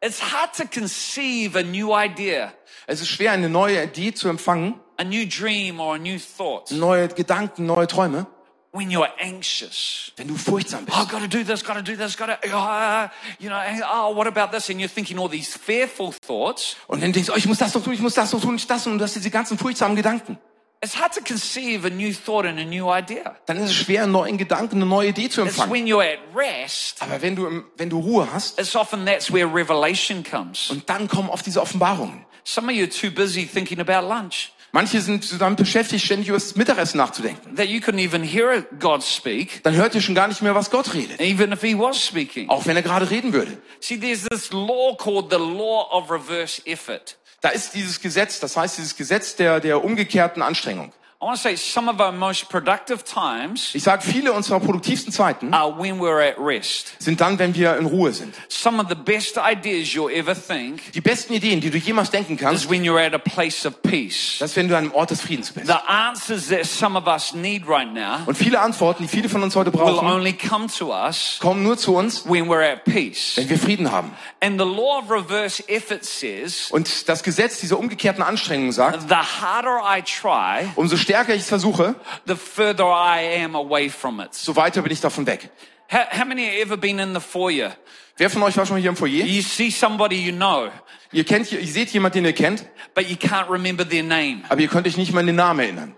It's hard to conceive a new idea, Es ist schwer, eine neue Idee zu empfangen, a new dream, or a new thought neue Gedanken, neue Träume, when you're anxious. wenn du furchtsam bist. Oh, I've got to do this, got to do this, got to, uh, you know, oh, what about this? And you're thinking all these fearful thoughts. Und dann denkst du, oh, ich muss das doch tun, ich muss das doch tun, ich das und du hast diese ganzen furchtsamen Gedanken. It's hard to conceive a new thought and a new idea. Dann ist es schwer, einen neuen Gedanken, eine neue Idee zu It's empfangen. when you're at rest, Aber wenn du, wenn du Ruhe hast, it's often that's where revelation comes. und dann kommen oft diese Offenbarungen. Some of you are too busy thinking about lunch Manche sind damit beschäftigt, ständig über das Mittagessen nachzudenken. that you couldn't even hear God speak, Dann hört ihr schon gar nicht mehr, was Gott redet. even if He was speaking. Auch wenn er gerade reden würde. See, there's this law called the law of reverse effort. Da ist dieses Gesetz, das heißt dieses Gesetz der, der umgekehrten Anstrengung. I want to say some of our most productive times Ich sage, viele unserer produktivsten Zeiten are when we're at rest. sind dann, wenn wir in Ruhe sind. Some of the best ideas you'll ever think Die besten Ideen, die du jemals denken is kannst, when you're at a place of peace. das ist, wenn du an einem Ort des Friedens bist. The answers that some of us need right now Und viele Antworten, die viele von uns heute will brauchen, only come to us kommen nur zu uns, when we're at peace. wenn wir Frieden haben. And the law of reverse effort says Und das Gesetz dieser umgekehrten Anstrengung sagt, the harder I try, umso stärker ich es versuche, the further I am away from it. so weiter bin ich davon weg. How, how many have ever been in the foyer? Wer von euch war schon mal hier im Foyer? You see somebody you know, Ihr kennt, ihr seht jemanden, den ihr kennt, but you can't remember their name. aber ihr könnt euch nicht mal an den Namen erinnern.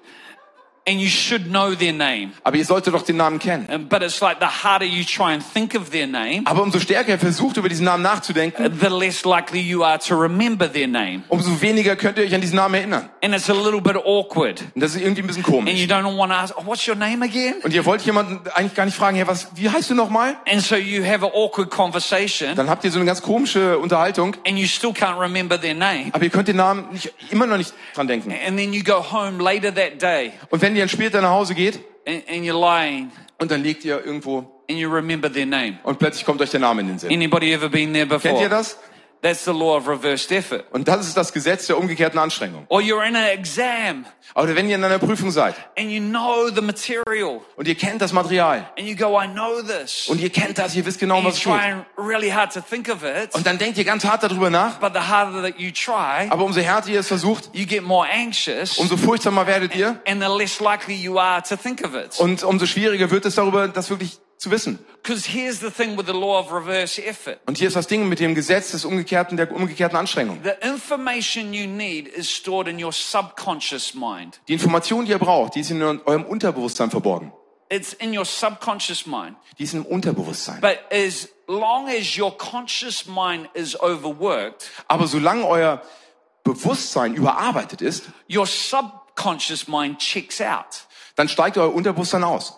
And you should know their name. Aber ihr solltet doch den Namen kennen. But it's like the harder you try and think of their name, Aber umso stärker ihr versucht, über diesen Namen nachzudenken, the less likely you are to remember their name. umso weniger könnt ihr euch an diesen Namen erinnern. And it's a little bit awkward. Und das ist irgendwie ein bisschen And komisch. you don't want to ask, oh, what's your name again? Und ihr wollt jemanden eigentlich gar nicht fragen, hey, was, wie heißt du nochmal? And so you have an awkward conversation Dann habt ihr so eine ganz komische Unterhaltung, and you still can't remember their name. aber ihr könnt den Namen nicht, immer noch nicht dran denken. And then you go home later that day Und wenn ihr dann später nach Hause geht and, and you're lying und dann liegt ihr irgendwo and you remember their name. und plötzlich kommt euch der Name in den Sinn. Anybody ever been there Kennt ihr before? das? That's the law of reversed effort. Und das ist das Gesetz der umgekehrten Anstrengung. Or you're in an exam Oder wenn ihr in einer Prüfung seid and you know the material und ihr kennt das Material and you go, I know this. und ihr kennt das, ihr wisst genau, And was tut. trying really hard to think of it, Und dann denkt ihr ganz hart darüber nach, but the harder that you try, aber umso härter ihr es versucht, you get more anxious umso furchtsamer werdet ihr and the less likely you are to think of it. und umso schwieriger wird es darüber, das wirklich zu wissen. Because here's the thing with the law of reverse effort. Und hier ist das Ding mit dem Gesetz des umgekehrten, der umgekehrten Anstrengung. The information you need is stored in your subconscious mind. Die Information, die ihr braucht, die ist in eurem Unterbewusstsein verborgen. It's in your subconscious mind. Die ist im Unterbewusstsein. But as long as your conscious mind is overworked, Aber solange euer Bewusstsein überarbeitet ist, your subconscious mind checks out. dann steigt euer Unterbewusstsein aus.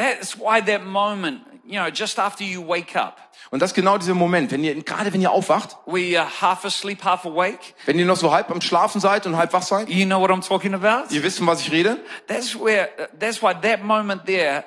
That's why that moment, you know, just after you wake up, Und das ist genau dieser Moment, wenn ihr, gerade wenn ihr aufwacht, where you're half asleep, half awake, wenn ihr noch so halb am Schlafen seid und halb wach seid, you know what I'm talking about? ihr wisst, von was ich rede, That's where, that's why that moment there,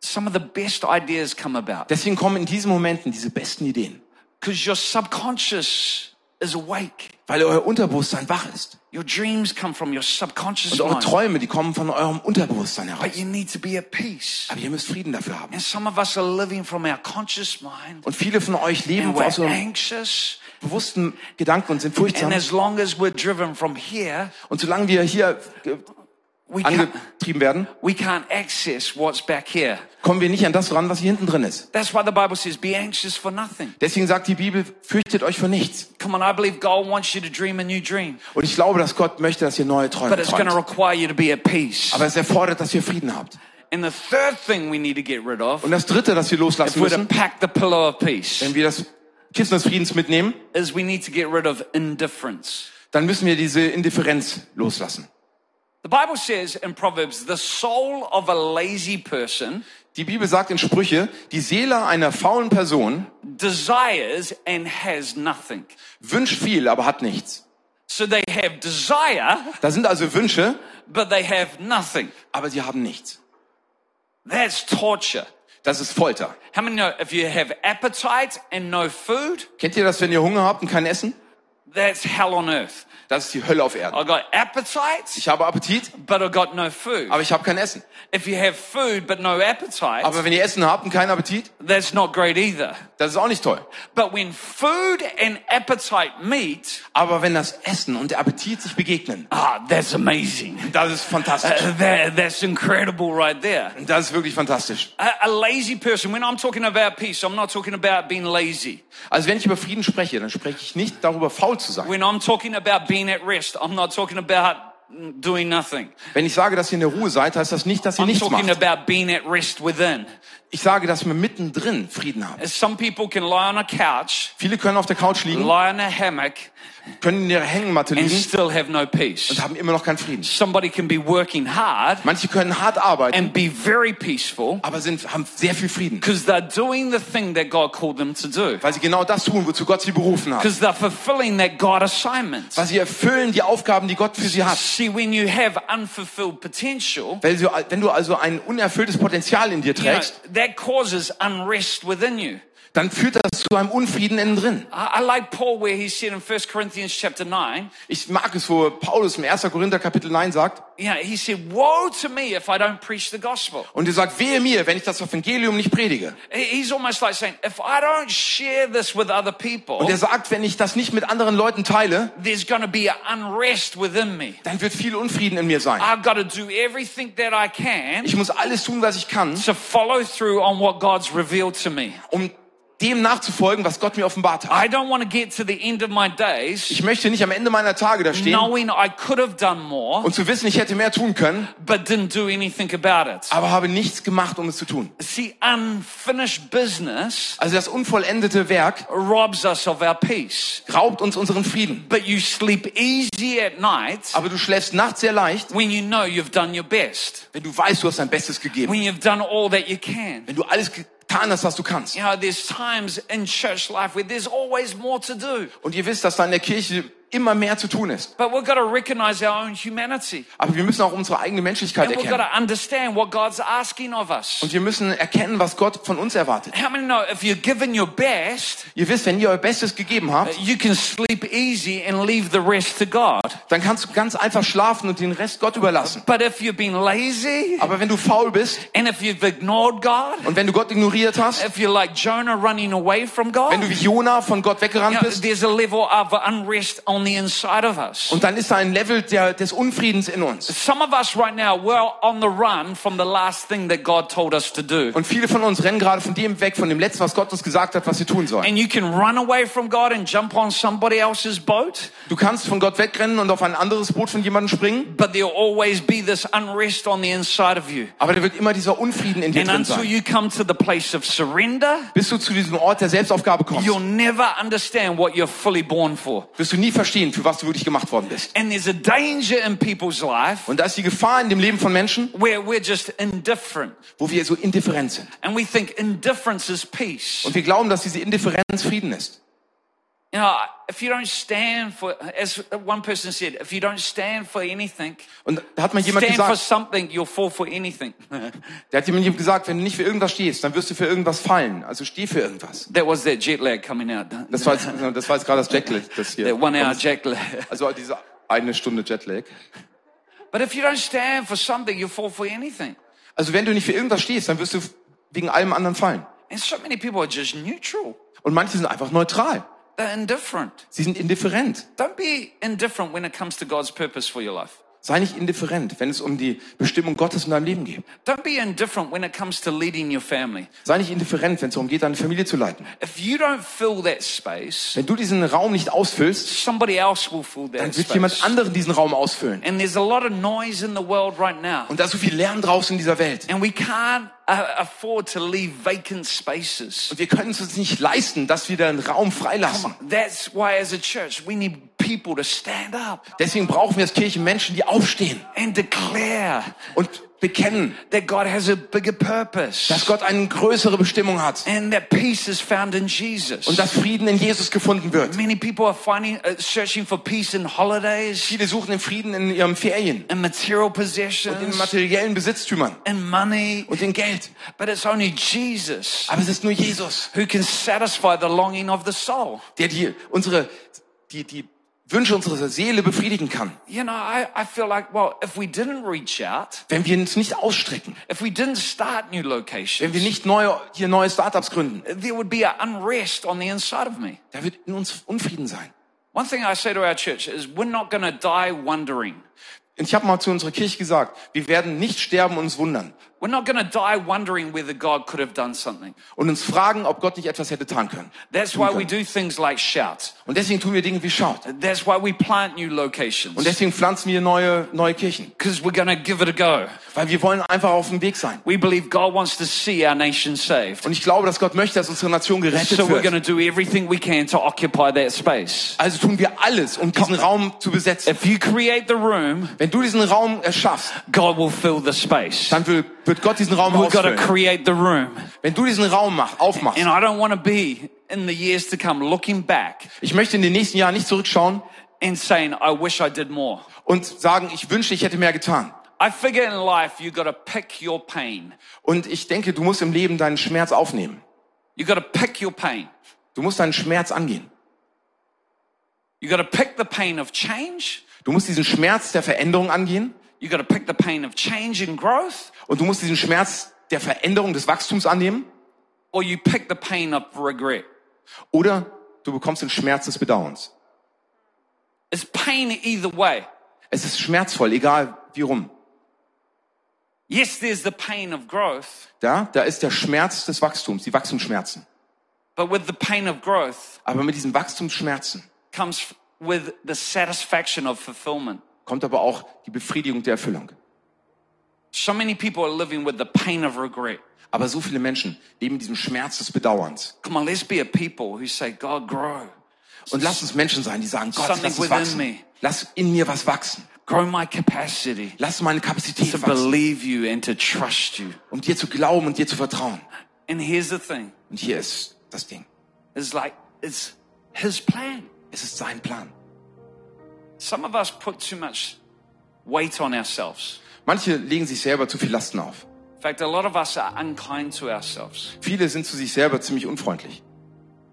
some of the best ideas come about. deswegen kommen in diesen Momenten diese besten Ideen. Because your subconscious is awake. Weil euer Unterbewusstsein wach ist. Your dreams come from your subconscious Und eure. Träume, die kommen von eurem Unterbewusstsein heraus. But you need to be at peace. Aber ihr müsst Frieden dafür haben. And some of us are living from our conscious mind. Und viele von euch leben aus eurem anxious. bewussten Gedanken und sind furchtsam. And as long as we're driven from here, Und solange wir hier angetrieben werden, we can't access what's back here. kommen wir nicht an das ran, was hier hinten drin ist. That's why the Bible says, be anxious for nothing. Deswegen sagt die Bibel, fürchtet euch vor nichts. Come on, I believe God wants you to dream a new dream. Und ich glaube, dass Gott möchte, dass ihr neue Träume But it's going to träumt. require you to be at peace. Aber es erfordert, dass ihr Frieden habt. And the third thing we need to get rid of, Und das Dritte, das wir loslassen müssen, pack the pillow of peace, wenn wir das Kissen des Friedens mitnehmen, is we need to get rid of indifference. dann müssen wir diese Indifferenz loslassen. The Bible says in Proverbs, the soul of a lazy person Die Bibel sagt in Sprüche, die Seele einer faulen Person desires and has nothing. wünscht viel, aber hat nichts. So they have desire, Da sind also Wünsche, but they have nothing. aber sie haben nichts. That's torture. Das ist Folter. How many know if you have appetite and no food, Kennt ihr das, wenn ihr Hunger habt und kein Essen? That's hell on earth. Das ist die Hölle auf Erden. I got appetites, Ich habe Appetit, but I got no food. aber ich habe kein Essen. If you have food but no appetite, Aber wenn ihr Essen habt und keinen Appetit, that's not great either. das ist auch nicht toll. But when food and appetite meet, Aber wenn das Essen und der Appetit sich begegnen, ah, that's amazing. das ist fantastisch. Uh, that, that's incredible right there. Das ist wirklich fantastisch. A, a lazy person, when I'm talking about peace, I'm not talking about being lazy. Also wenn ich über Frieden spreche, dann spreche ich nicht darüber, faul zu sein. When I'm talking about being at rest, I'm not talking about doing nothing. Wenn ich sage, dass ihr in der Ruhe seid, heißt das nicht, dass ihr I'm nichts talking macht. about being at rest within. Ich sage, dass wir mittendrin Frieden haben. Some people can lie on a couch, Viele können auf der Couch liegen, lie on a hammock, können in ihrer Hängematte and liegen still have no peace. und haben immer noch keinen Frieden. Somebody can be working hard Manche können hart arbeiten, and be very peaceful aber sind, haben sehr viel Frieden, because they're doing the thing that God called them to do. weil sie genau das tun, wozu Gott sie berufen hat. Because they're fulfilling that God assignment. Weil sie erfüllen die Aufgaben, die Gott für sie hat. See, when you have unfulfilled potential, Weil du, wenn du also ein unerfülltes Potenzial in dir you know, trägst, that causes unrest within you. Dann führt das zu einem Unfrieden innen drin. I, I like Paul where he said in 1 Corinthians chapter 9, Ich mag es, wo Paulus im 1. Korinther Kapitel 9 sagt, know, he said, woe to me if I don't preach the gospel. und er sagt, wehe mir, wenn ich das Evangelium nicht predige. He- He's almost like saying, if I don't share this with other people, Und er sagt, wenn ich das nicht mit anderen Leuten teile, there's going to be an unrest within me. dann wird viel Unfrieden in mir sein. I've got to do everything that I can Ich muss alles tun, was ich kann, to follow through on what God's revealed to me. um dem nachzufolgen, was Gott mir offenbart hat. I don't want to get to the end of my days Ich möchte nicht am Ende meiner Tage da stehen knowing I could have done more, und zu wissen, ich hätte mehr tun können, but didn't do anything about it. aber habe nichts gemacht, um es zu tun. See, unfinished business Also das unvollendete Werk robs us of our peace. raubt uns unseren Frieden. But you sleep easy at night Aber du schläfst nachts sehr leicht, when you know you've done your best, wenn du weißt, du hast dein Bestes gegeben. when you've done all that you can. Wenn du alles getan hast, was du kannst. You know, there's times in church life where there's always more to do. Und ihr wisst, dass da in der Kirche immer mehr zu tun ist. But we've got to recognize our own humanity. Aber wir müssen auch unsere eigene Menschlichkeit And we've got erkennen. to understand what God's asking of us. Und wir müssen erkennen, was Gott von uns erwartet. How many know if you're giving your best, Ihr wisst, wenn ihr euer Bestes gegeben habt, you can sleep easy and leave the rest to God? dann kannst du ganz einfach schlafen und den Rest Gott überlassen. But if you've been lazy Aber wenn du faul bist and if you've ignored God, und wenn du Gott ignoriert hast, if you're like Jonah running away from God, wenn du wie Jona von Gott you weggerannt know, bist, there's a level of unrest on the inside of us. und dann ist da ein Level der, des Unfriedens in uns. Some of us right now, we're on the run from the last thing that God told us to do. Und viele von uns rennen gerade von dem weg, von dem Letzten, was Gott uns gesagt hat, was wir tun sollen. And you can run away from God and jump on somebody else's boat, Du kannst von Gott wegrennen und auf ein anderes Boot von jemandem springen, but there'll always be this unrest on the inside of you. aber da wird immer dieser Unfrieden in dir And drin until sein. you come to the place of surrender, Bis du zu diesem Ort der Selbstaufgabe kommst, you'll never understand what you're fully born for. wirst du nie verstehen, für was du wirklich gemacht worden bist. And there's a danger in people's life Und da ist die Gefahr in dem Leben von Menschen, where we're just indifferent. wo wir so indifferent sind. And we think indifference is peace. Und wir glauben, dass diese Indifferenz Frieden ist. You know, if you don't stand for, as one person said, if you don't stand for anything, Und da hat jemand stand for gesagt, something, you'll fall for anything. [laughs] da hat jemand gesagt, wenn du nicht für irgendwas stehst, dann wirst du für irgendwas fallen. Also steh für irgendwas. That was that jet lag coming out. Das war jetzt, [laughs] das war jetzt gerade das Jetlag, das hier. That one hour jet lag. Also diese eine Stunde Jetlag. But if you don't stand for something, you'll fall for anything. Also wenn du nicht für irgendwas stehst, dann wirst du wegen allem anderen fallen. And so many people are just neutral. Und manche sind einfach neutral. They're indifferent. Sie sind indifferent. Don't be indifferent when it comes to God's purpose for your life. Sei nicht indifferent, wenn es um die Bestimmung Gottes in deinem Leben geht. Don't be indifferent when it comes to leading your family. Sei nicht indifferent, wenn es darum geht, deine Familie zu leiten. If you don't fill that space, Wenn du diesen Raum nicht ausfüllst, somebody else will fill that dann wird jemand space. anderen diesen Raum ausfüllen. And there's a lot of noise in the world right now. Und da ist so viel Lärm draußen in dieser Welt. And we can't afford to leave vacant spaces. Und wir können es uns nicht leisten, dass wir den Raum freilassen. That's why as a church, we need people to stand up Deswegen brauchen wir als Kirche Menschen, die aufstehen and declare und bekennen, that God has a bigger purpose dass Gott eine größere Bestimmung hat and that peace is found in Jesus. und dass Frieden in Jesus gefunden wird. Many people are finding, uh, searching for peace in holidays, Viele suchen den Frieden in ihren Ferien, in material in possessions, materiellen Besitztümern in money, und in Geld. but it's only Jesus Aber es ist nur Jesus, who can satisfy the longing of the soul. der die unsere die die Wünsche unserer Seele befriedigen kann. You know, I, I feel like, well, if we didn't reach out, Wenn wir uns nicht ausstrecken, if we didn't start new wenn wir locations, nicht neue, hier neue Startups gründen, there would be an unrest on the inside of me. da wird in uns Unfrieden sein. One thing I say to our church is we're not going to die wondering. Und ich habe mal zu unserer Kirche gesagt, wir werden nicht sterben und uns wundern We're not going to die wondering whether God could have done something. und uns fragen, ob Gott nicht etwas hätte tun können. That's why we do things like shout. Und deswegen tun wir Dinge wie Schaut. That's why we plant new locations. Und deswegen pflanzen wir neue, neue Kirchen. Because we're going to give it a go. Weil wir wollen einfach auf dem Weg sein. We believe God wants to see our nation saved. Und ich glaube, dass Gott möchte, dass unsere Nation gerettet So we're going wird. to do everything we can to occupy that space. Also tun wir alles, um diesen Raum zu besetzen. If you create the room, Wenn du diesen Raum erschaffst, God will fill the space. dann will, wird Gott diesen Raum We've got to ausfüllen. create the room. Wenn du diesen Raum mach, aufmachst, And I don't want to be in the years to come looking back ich möchte in den nächsten Jahren nicht zurückschauen and saying, I wish I did more. und sagen, ich wünschte, ich hätte mehr getan. I figure in life, you got to pick your pain. Und ich denke, du musst im Leben deinen Schmerz aufnehmen. You got to pick your pain. Du musst deinen Schmerz angehen. You got to pick the pain of change. Du musst diesen Schmerz der Veränderung angehen You got to pick the pain of change and growth, und du musst diesen Schmerz der Veränderung des Wachstums annehmen or you pick the pain of regret. oder du bekommst den Schmerz des Bedauerns. It's pain either way. Es ist schmerzvoll, egal wie rum. Yes, there's the pain of growth, Da, da ist der Schmerz des Wachstums, die Wachstumsschmerzen. but with the pain of growth Aber mit diesen Wachstumsschmerzen comes with the satisfaction of fulfillment. Kommt aber auch die Befriedigung der Erfüllung. So many people are living with the pain of regret. Aber so viele Menschen leben in diesem Schmerz des Bedauerns. Come on, let's be a people who say, God, grow. Und lass uns Menschen sein, die sagen, Gott, lass within wachsen. me. Lass in mir was wachsen. Grow my capacity Lass meine to Kapazität wachsen, believe you and to trust you. um dir zu glauben und dir zu vertrauen. And here's the thing. Und hier ist das Ding. It's like, it's his plan. Es ist sein Plan. Some of us put too much weight on ourselves. Manche legen sich selber zu viel Lasten auf. In fact, a lot of us are unkind to ourselves. Viele sind zu sich selber ziemlich unfreundlich.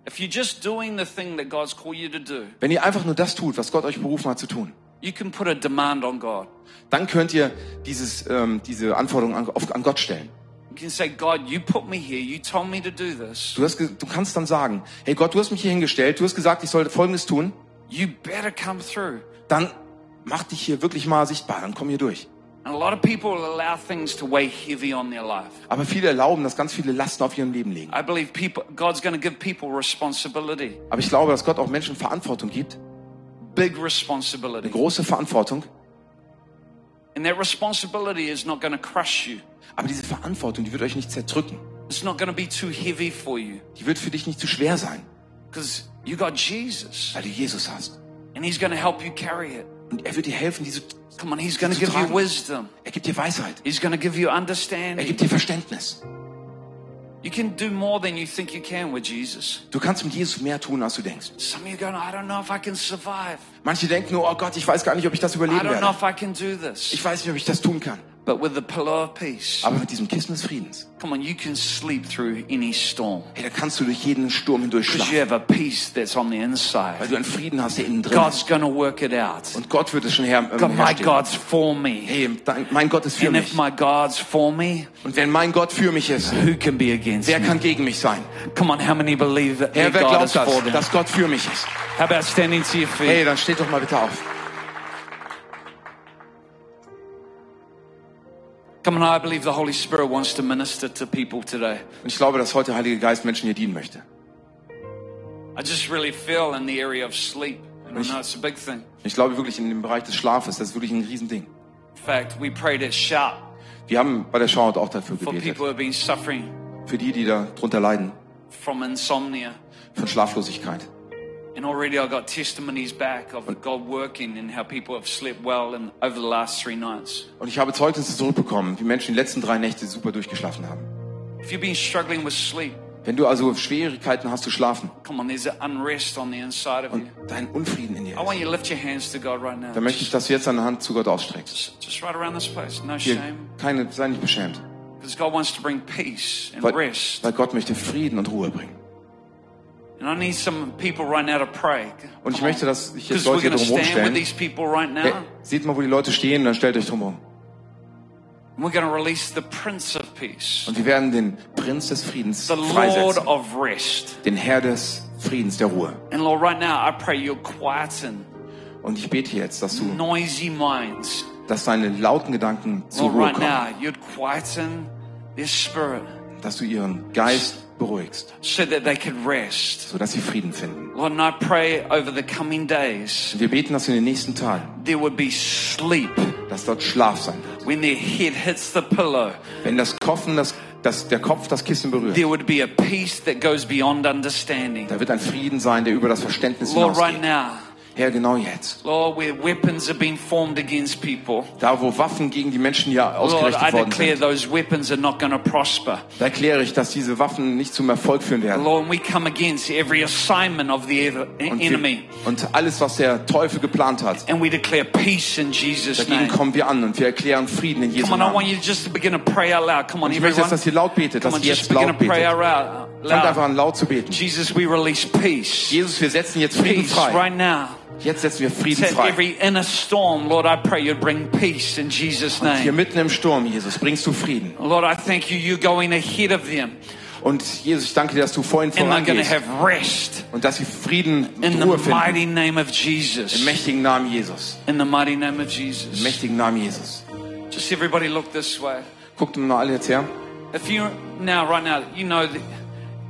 If you're just doing the thing that God's called you to do, Wenn ihr einfach nur das tut, was Gott euch berufen hat zu tun, you can put a demand on God. dann könnt ihr dieses, ähm, diese Anforderung an, auf, an Gott stellen. You can say, God, you put me here. You told me to do this. Du, hast, ge- du kannst dann sagen, hey Gott, du hast mich hier hingestellt, du hast gesagt, ich sollte Folgendes tun, You better come through. Dann mach dich hier wirklich mal sichtbar, dann komm hier durch. Aber viele erlauben, dass ganz viele Lasten auf ihrem Leben liegen. I believe people, God's going to give people responsibility, Aber ich glaube, dass Gott auch Menschen Verantwortung gibt, big eine responsibility. große Verantwortung. And that responsibility is not going to crush you. Aber diese Verantwortung, die wird euch nicht zerdrücken. It's not going to be too heavy for you Die wird für dich nicht zu schwer sein, because you got Jesus weil du Jesus hast. And he's going to help you carry it. Und er wird dir helfen, diese, Come on, he's going to zu give you tragen. wisdom. er gibt dir Weisheit, He's going to give you er understanding. gibt dir Verständnis. You can do more than you think you can with Jesus. Du kannst mit Jesus mehr tun, als du denkst. Some of you going, I don't know if I can survive. Manche denken nur, oh Gott, ich weiß gar nicht, ob ich das I überleben don't know if I can do this. Ich weiß nicht, ob ich das tun kann. But with the pillow of peace, Aber mit diesem Kissen des Friedens, come on, you can sleep through any storm hey, da kannst du durch jeden Sturm hindurch because you schlafen. have a peace that's on the Weil inside. du einen Frieden hast, der innen drin God's to work it out. Und Gott wird es schon her, God, ähm, my herstellen. God's for me. Hey, mein Gott ist für And if mich. my God's for me, Und wenn mein Gott für mich ist, who can be against wer me? kann gegen mich sein? Come on, how many believe that Herr, wer God is glaubt for das, them? dass Gott für mich ist? How about standing to your feet? Hey, dann steht doch mal bitte auf. Come on, I believe the Holy Spirit wants to minister to people today. Und ich glaube, dass heute der Heilige Geist Menschen hier dienen möchte. I just really feel in the area of sleep. And I know it's a big thing. Ich glaube wirklich in dem Bereich des Schlafes, das ist wirklich ein Riesending. In fact, we prayed at Shout Wir haben bei der Shout auch dafür for gebetet. people who have been suffering Für die, die darunter leiden, from insomnia. von Schlaflosigkeit. And already I got testimonies back of God working and how people have slept well in, over the last three nights. Und ich habe Zeugnisse zurückbekommen, wie Menschen die letzten drei Nächte super durchgeschlafen haben. If you've been struggling with sleep, Wenn du also Schwierigkeiten hast zu schlafen come on, there's an unrest on the inside of you. und dein Unfrieden in dir I want ist, you to lift your hands to God right now. dann möchte ich, dass du jetzt deine Hand zu Gott ausstreckst. Just, just right around this place. No Hier, shame. keine, sei nicht beschämt. Because God wants to bring peace and Weil, rest. weil Gott möchte Frieden und Ruhe bringen. Und ich möchte, dass sich jetzt Leute hier going to drumherum stand with stellen. these people right now. Hey, seht mal, wo die Leute stehen, dann stellt euch drumherum. And we're going to release the Prince of Peace, Und wir werden den Prinz des Friedens freisetzen. Den Herr des Friedens, der Ruhe. And Lord, right now, I pray you'll quieten Und ich bete jetzt, dass du, noisy minds. dass deine lauten Gedanken zur Ruhe kommen. Dass du ihren Geist beruhigst, so that they could rest. sodass sie Frieden finden. Lord, and I pray over the coming days, Und wir beten, dass in den nächsten Tagen, there would be sleep dass dort Schlaf sein wird. when their head hits the pillow. Wenn das Koffen, das, das, der Kopf das Kissen berührt, There would be a peace that goes beyond understanding. da wird ein Frieden sein, der über das Verständnis Lord, right hinausgeht. now, Herr, genau jetzt. Lord, where weapons have been formed against people, Da, wo Waffen gegen die Menschen ja Lord, I ausgerichtet worden declare sind, those weapons are not going to prosper. da erkläre ich, dass diese Waffen nicht zum Erfolg führen werden. Lord, we come against every assignment of the ev- Und, wir, enemy, und alles, was der Teufel geplant hat, and we declare peace in Jesus' dagegen name. kommen wir an und wir erklären Frieden in Jesu Come on, I want Namen. you just to begin to pray out loud. Come on, Und ich möchte, everyone. dass ihr laut betet, dass ihr jetzt laut betet. Fangt einfach an, laut zu beten. Jesus, we release peace. Jesus, wir setzen jetzt Frieden Peace frei. right now. Jetzt setzen wir Frieden frei. every inner storm, Lord, I pray you'd bring peace in Jesus' name. Hier name. mitten im Sturm, Jesus, bringst du Frieden. Lord, I thank you, you're going ahead of them. Und Jesus, ich danke dir, dass du vor ihnen And they're going to vorangehst have rest und dass sie Frieden in und the Ruhe finden. mighty name of Jesus. Im mächtigen Namen Jesus. In the mighty name of Im Jesus. mächtigen Namen Jesus. Just everybody look this way. Guckt mal alle jetzt her. If you now, right now, you know, that,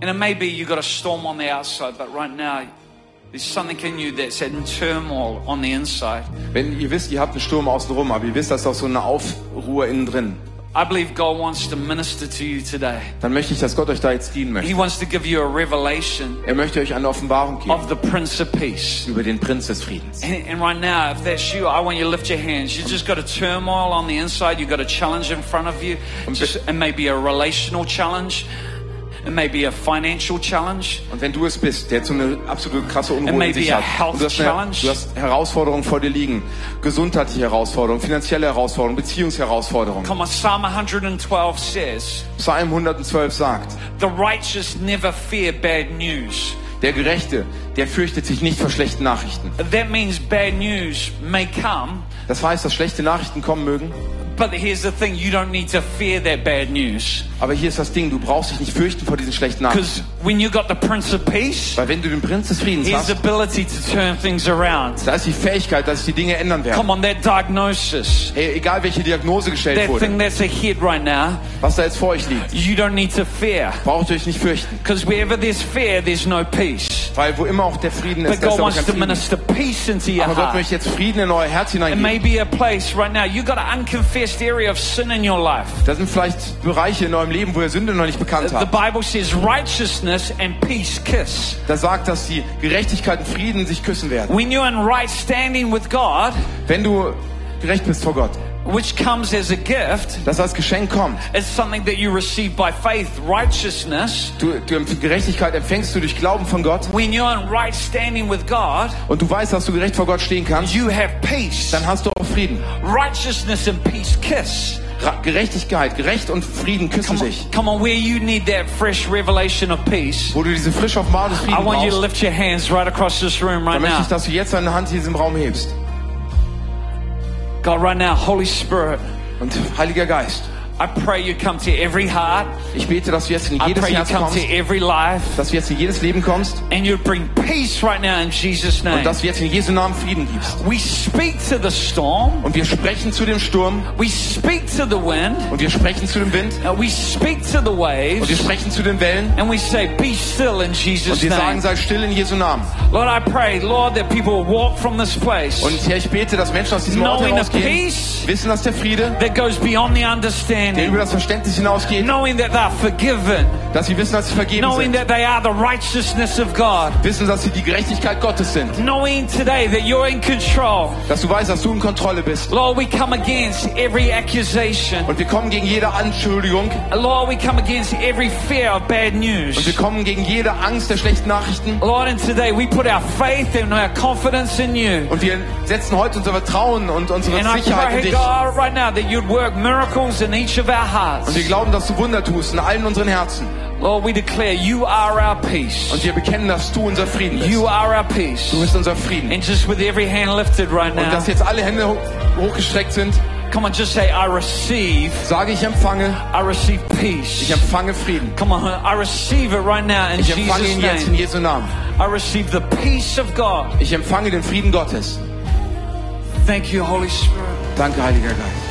and it may be you got a storm on the outside, but right now, there's something in you that's in turmoil on the inside. Wenn ihr wisst, ihr habt einen Sturm außen rum, aber ihr wisst, da ist auch so eine Aufruhr innen drin, I believe God wants to minister to you today. dann möchte ich, dass Gott euch da jetzt dienen möchte. He wants to give you a revelation Er möchte euch eine Offenbarung geben of the Prince of Peace. über den Prinz des Friedens. And, and right now, if that's you, I want you to lift your hands. You just got a turmoil on the inside. You got a challenge in front of you. Just, it may be a relational challenge. It may be a financial challenge. Und wenn du es bist, der jetzt so eine absolute krasse Unruhe in sich hat, du hast, eine, du hast Herausforderungen vor dir liegen, gesundheitliche Herausforderungen, finanzielle Herausforderungen, Beziehungsherausforderungen. Come on, Psalm 112 says, Psalm 112 sagt, The righteous never fear bad news. der Gerechte, der fürchtet sich nicht vor schlechten Nachrichten. That means bad news may come, Das heißt, dass schlechte Nachrichten kommen mögen, but here's the thing you don't need to fear that bad news. aber hier ist das Ding, du brauchst dich nicht fürchten vor diesen schlechten Nachrichten. When you got the Prince of Peace, Weil wenn du den Prinz des Friedens his hast, ability to turn things around. da ist die Fähigkeit, dass sich die Dinge ändern werden. Come on, that diagnosis, Hey, egal welche Diagnose gestellt that thing wurde, that's ahead right now, was da jetzt vor euch liegt, you don't need to fear. braucht ihr euch nicht fürchten. Because wherever there's fear, there's no peace. Weil wo immer auch der Frieden But ist, ist God wants to minister peace into your Aber Gott möchte jetzt Frieden in euer Herz It may hineingeben. be a place right now, you got an unconfessed Da sind vielleicht Bereiche in eurem Leben, wo ihr Sünde noch nicht bekannt The habt. Bible says righteousness and peace kiss. Da sagt, dass die Gerechtigkeit und Frieden sich küssen werden. When you're in right standing with God, Wenn du gerecht bist vor Gott, which comes as a gift, das Geschenk kommt. it's something that you receive by faith. Righteousness, Du, du, Gerechtigkeit empfängst du durch Glauben von Gott when you're in right standing with God, und du weißt, dass du gerecht vor Gott stehen kannst, you have peace. dann hast du auch Frieden. Righteousness and peace kiss. Gerechtigkeit, Gerecht und Frieden küssen Come on, sich. come on, where you need that fresh revelation of peace. Wo du diese frisch offenbarte I Frieden want you to brauchst, lift your hands right across this room right dann möchte ich, dass du jetzt deine Hand in diesem Raum hebst. God, right now, Holy Spirit, Heiliger Geist, I pray you come to every heart. ich bete, dass du jetzt in jedes Herz kommst, every life. dass du jetzt in jedes Leben kommst And you bring peace right now in Jesus' name. und dass du jetzt in Jesu Namen Frieden gibst. We speak to the storm. Und wir sprechen zu dem Sturm We speak to the wind. und wir sprechen zu dem Wind we speak to the und wir sprechen zu den Wellen And we say, be still in und wir sagen, sei still in Jesu Namen. Lord, I pray, Lord, that people will walk from this place Und Herr, ich bete, dass Menschen aus diesem Ort peace wissen, dass der Friede, that goes beyond the der über das Verständnis hinausgeht, Knowing that they're forgiven. dass sie wissen, dass sie vergeben Knowing sind, that they are the righteousness of God. wissen, dass sie die Gerechtigkeit Gottes sind, Knowing today that you're in control. dass du weißt, dass du in Kontrolle bist. Lord, we come against every accusation. Und wir kommen gegen jede Anschuldigung Lord, we come against every fear of bad und wir news. kommen gegen jede Angst der schlechten Nachrichten Lord, and today we put our faith and our confidence in you. und wir setzen heute unser Vertrauen und unsere And I Sicherheit in dich. God, right now that you'd work miracles in each of our Und wir hearts. glauben, dass du Wunder tust in allen unseren Herzen. Lord, we declare you are our peace. Und wir bekennen, dass du unser Frieden bist. You are our peace. Du bist unser Frieden. And just with every hand lifted right Und now, dass jetzt alle Hände ho- hochgestreckt sind, come on, just say, I receive, sage ich empfange, I receive ich peace. empfange Frieden. Come on, I receive it right now in Ich empfange Jesus' ihn jetzt in. Jesu Namen. I receive the peace of God. Ich empfange den Frieden Gottes. Thank you, Holy Spirit. Danke, Heiliger Geist.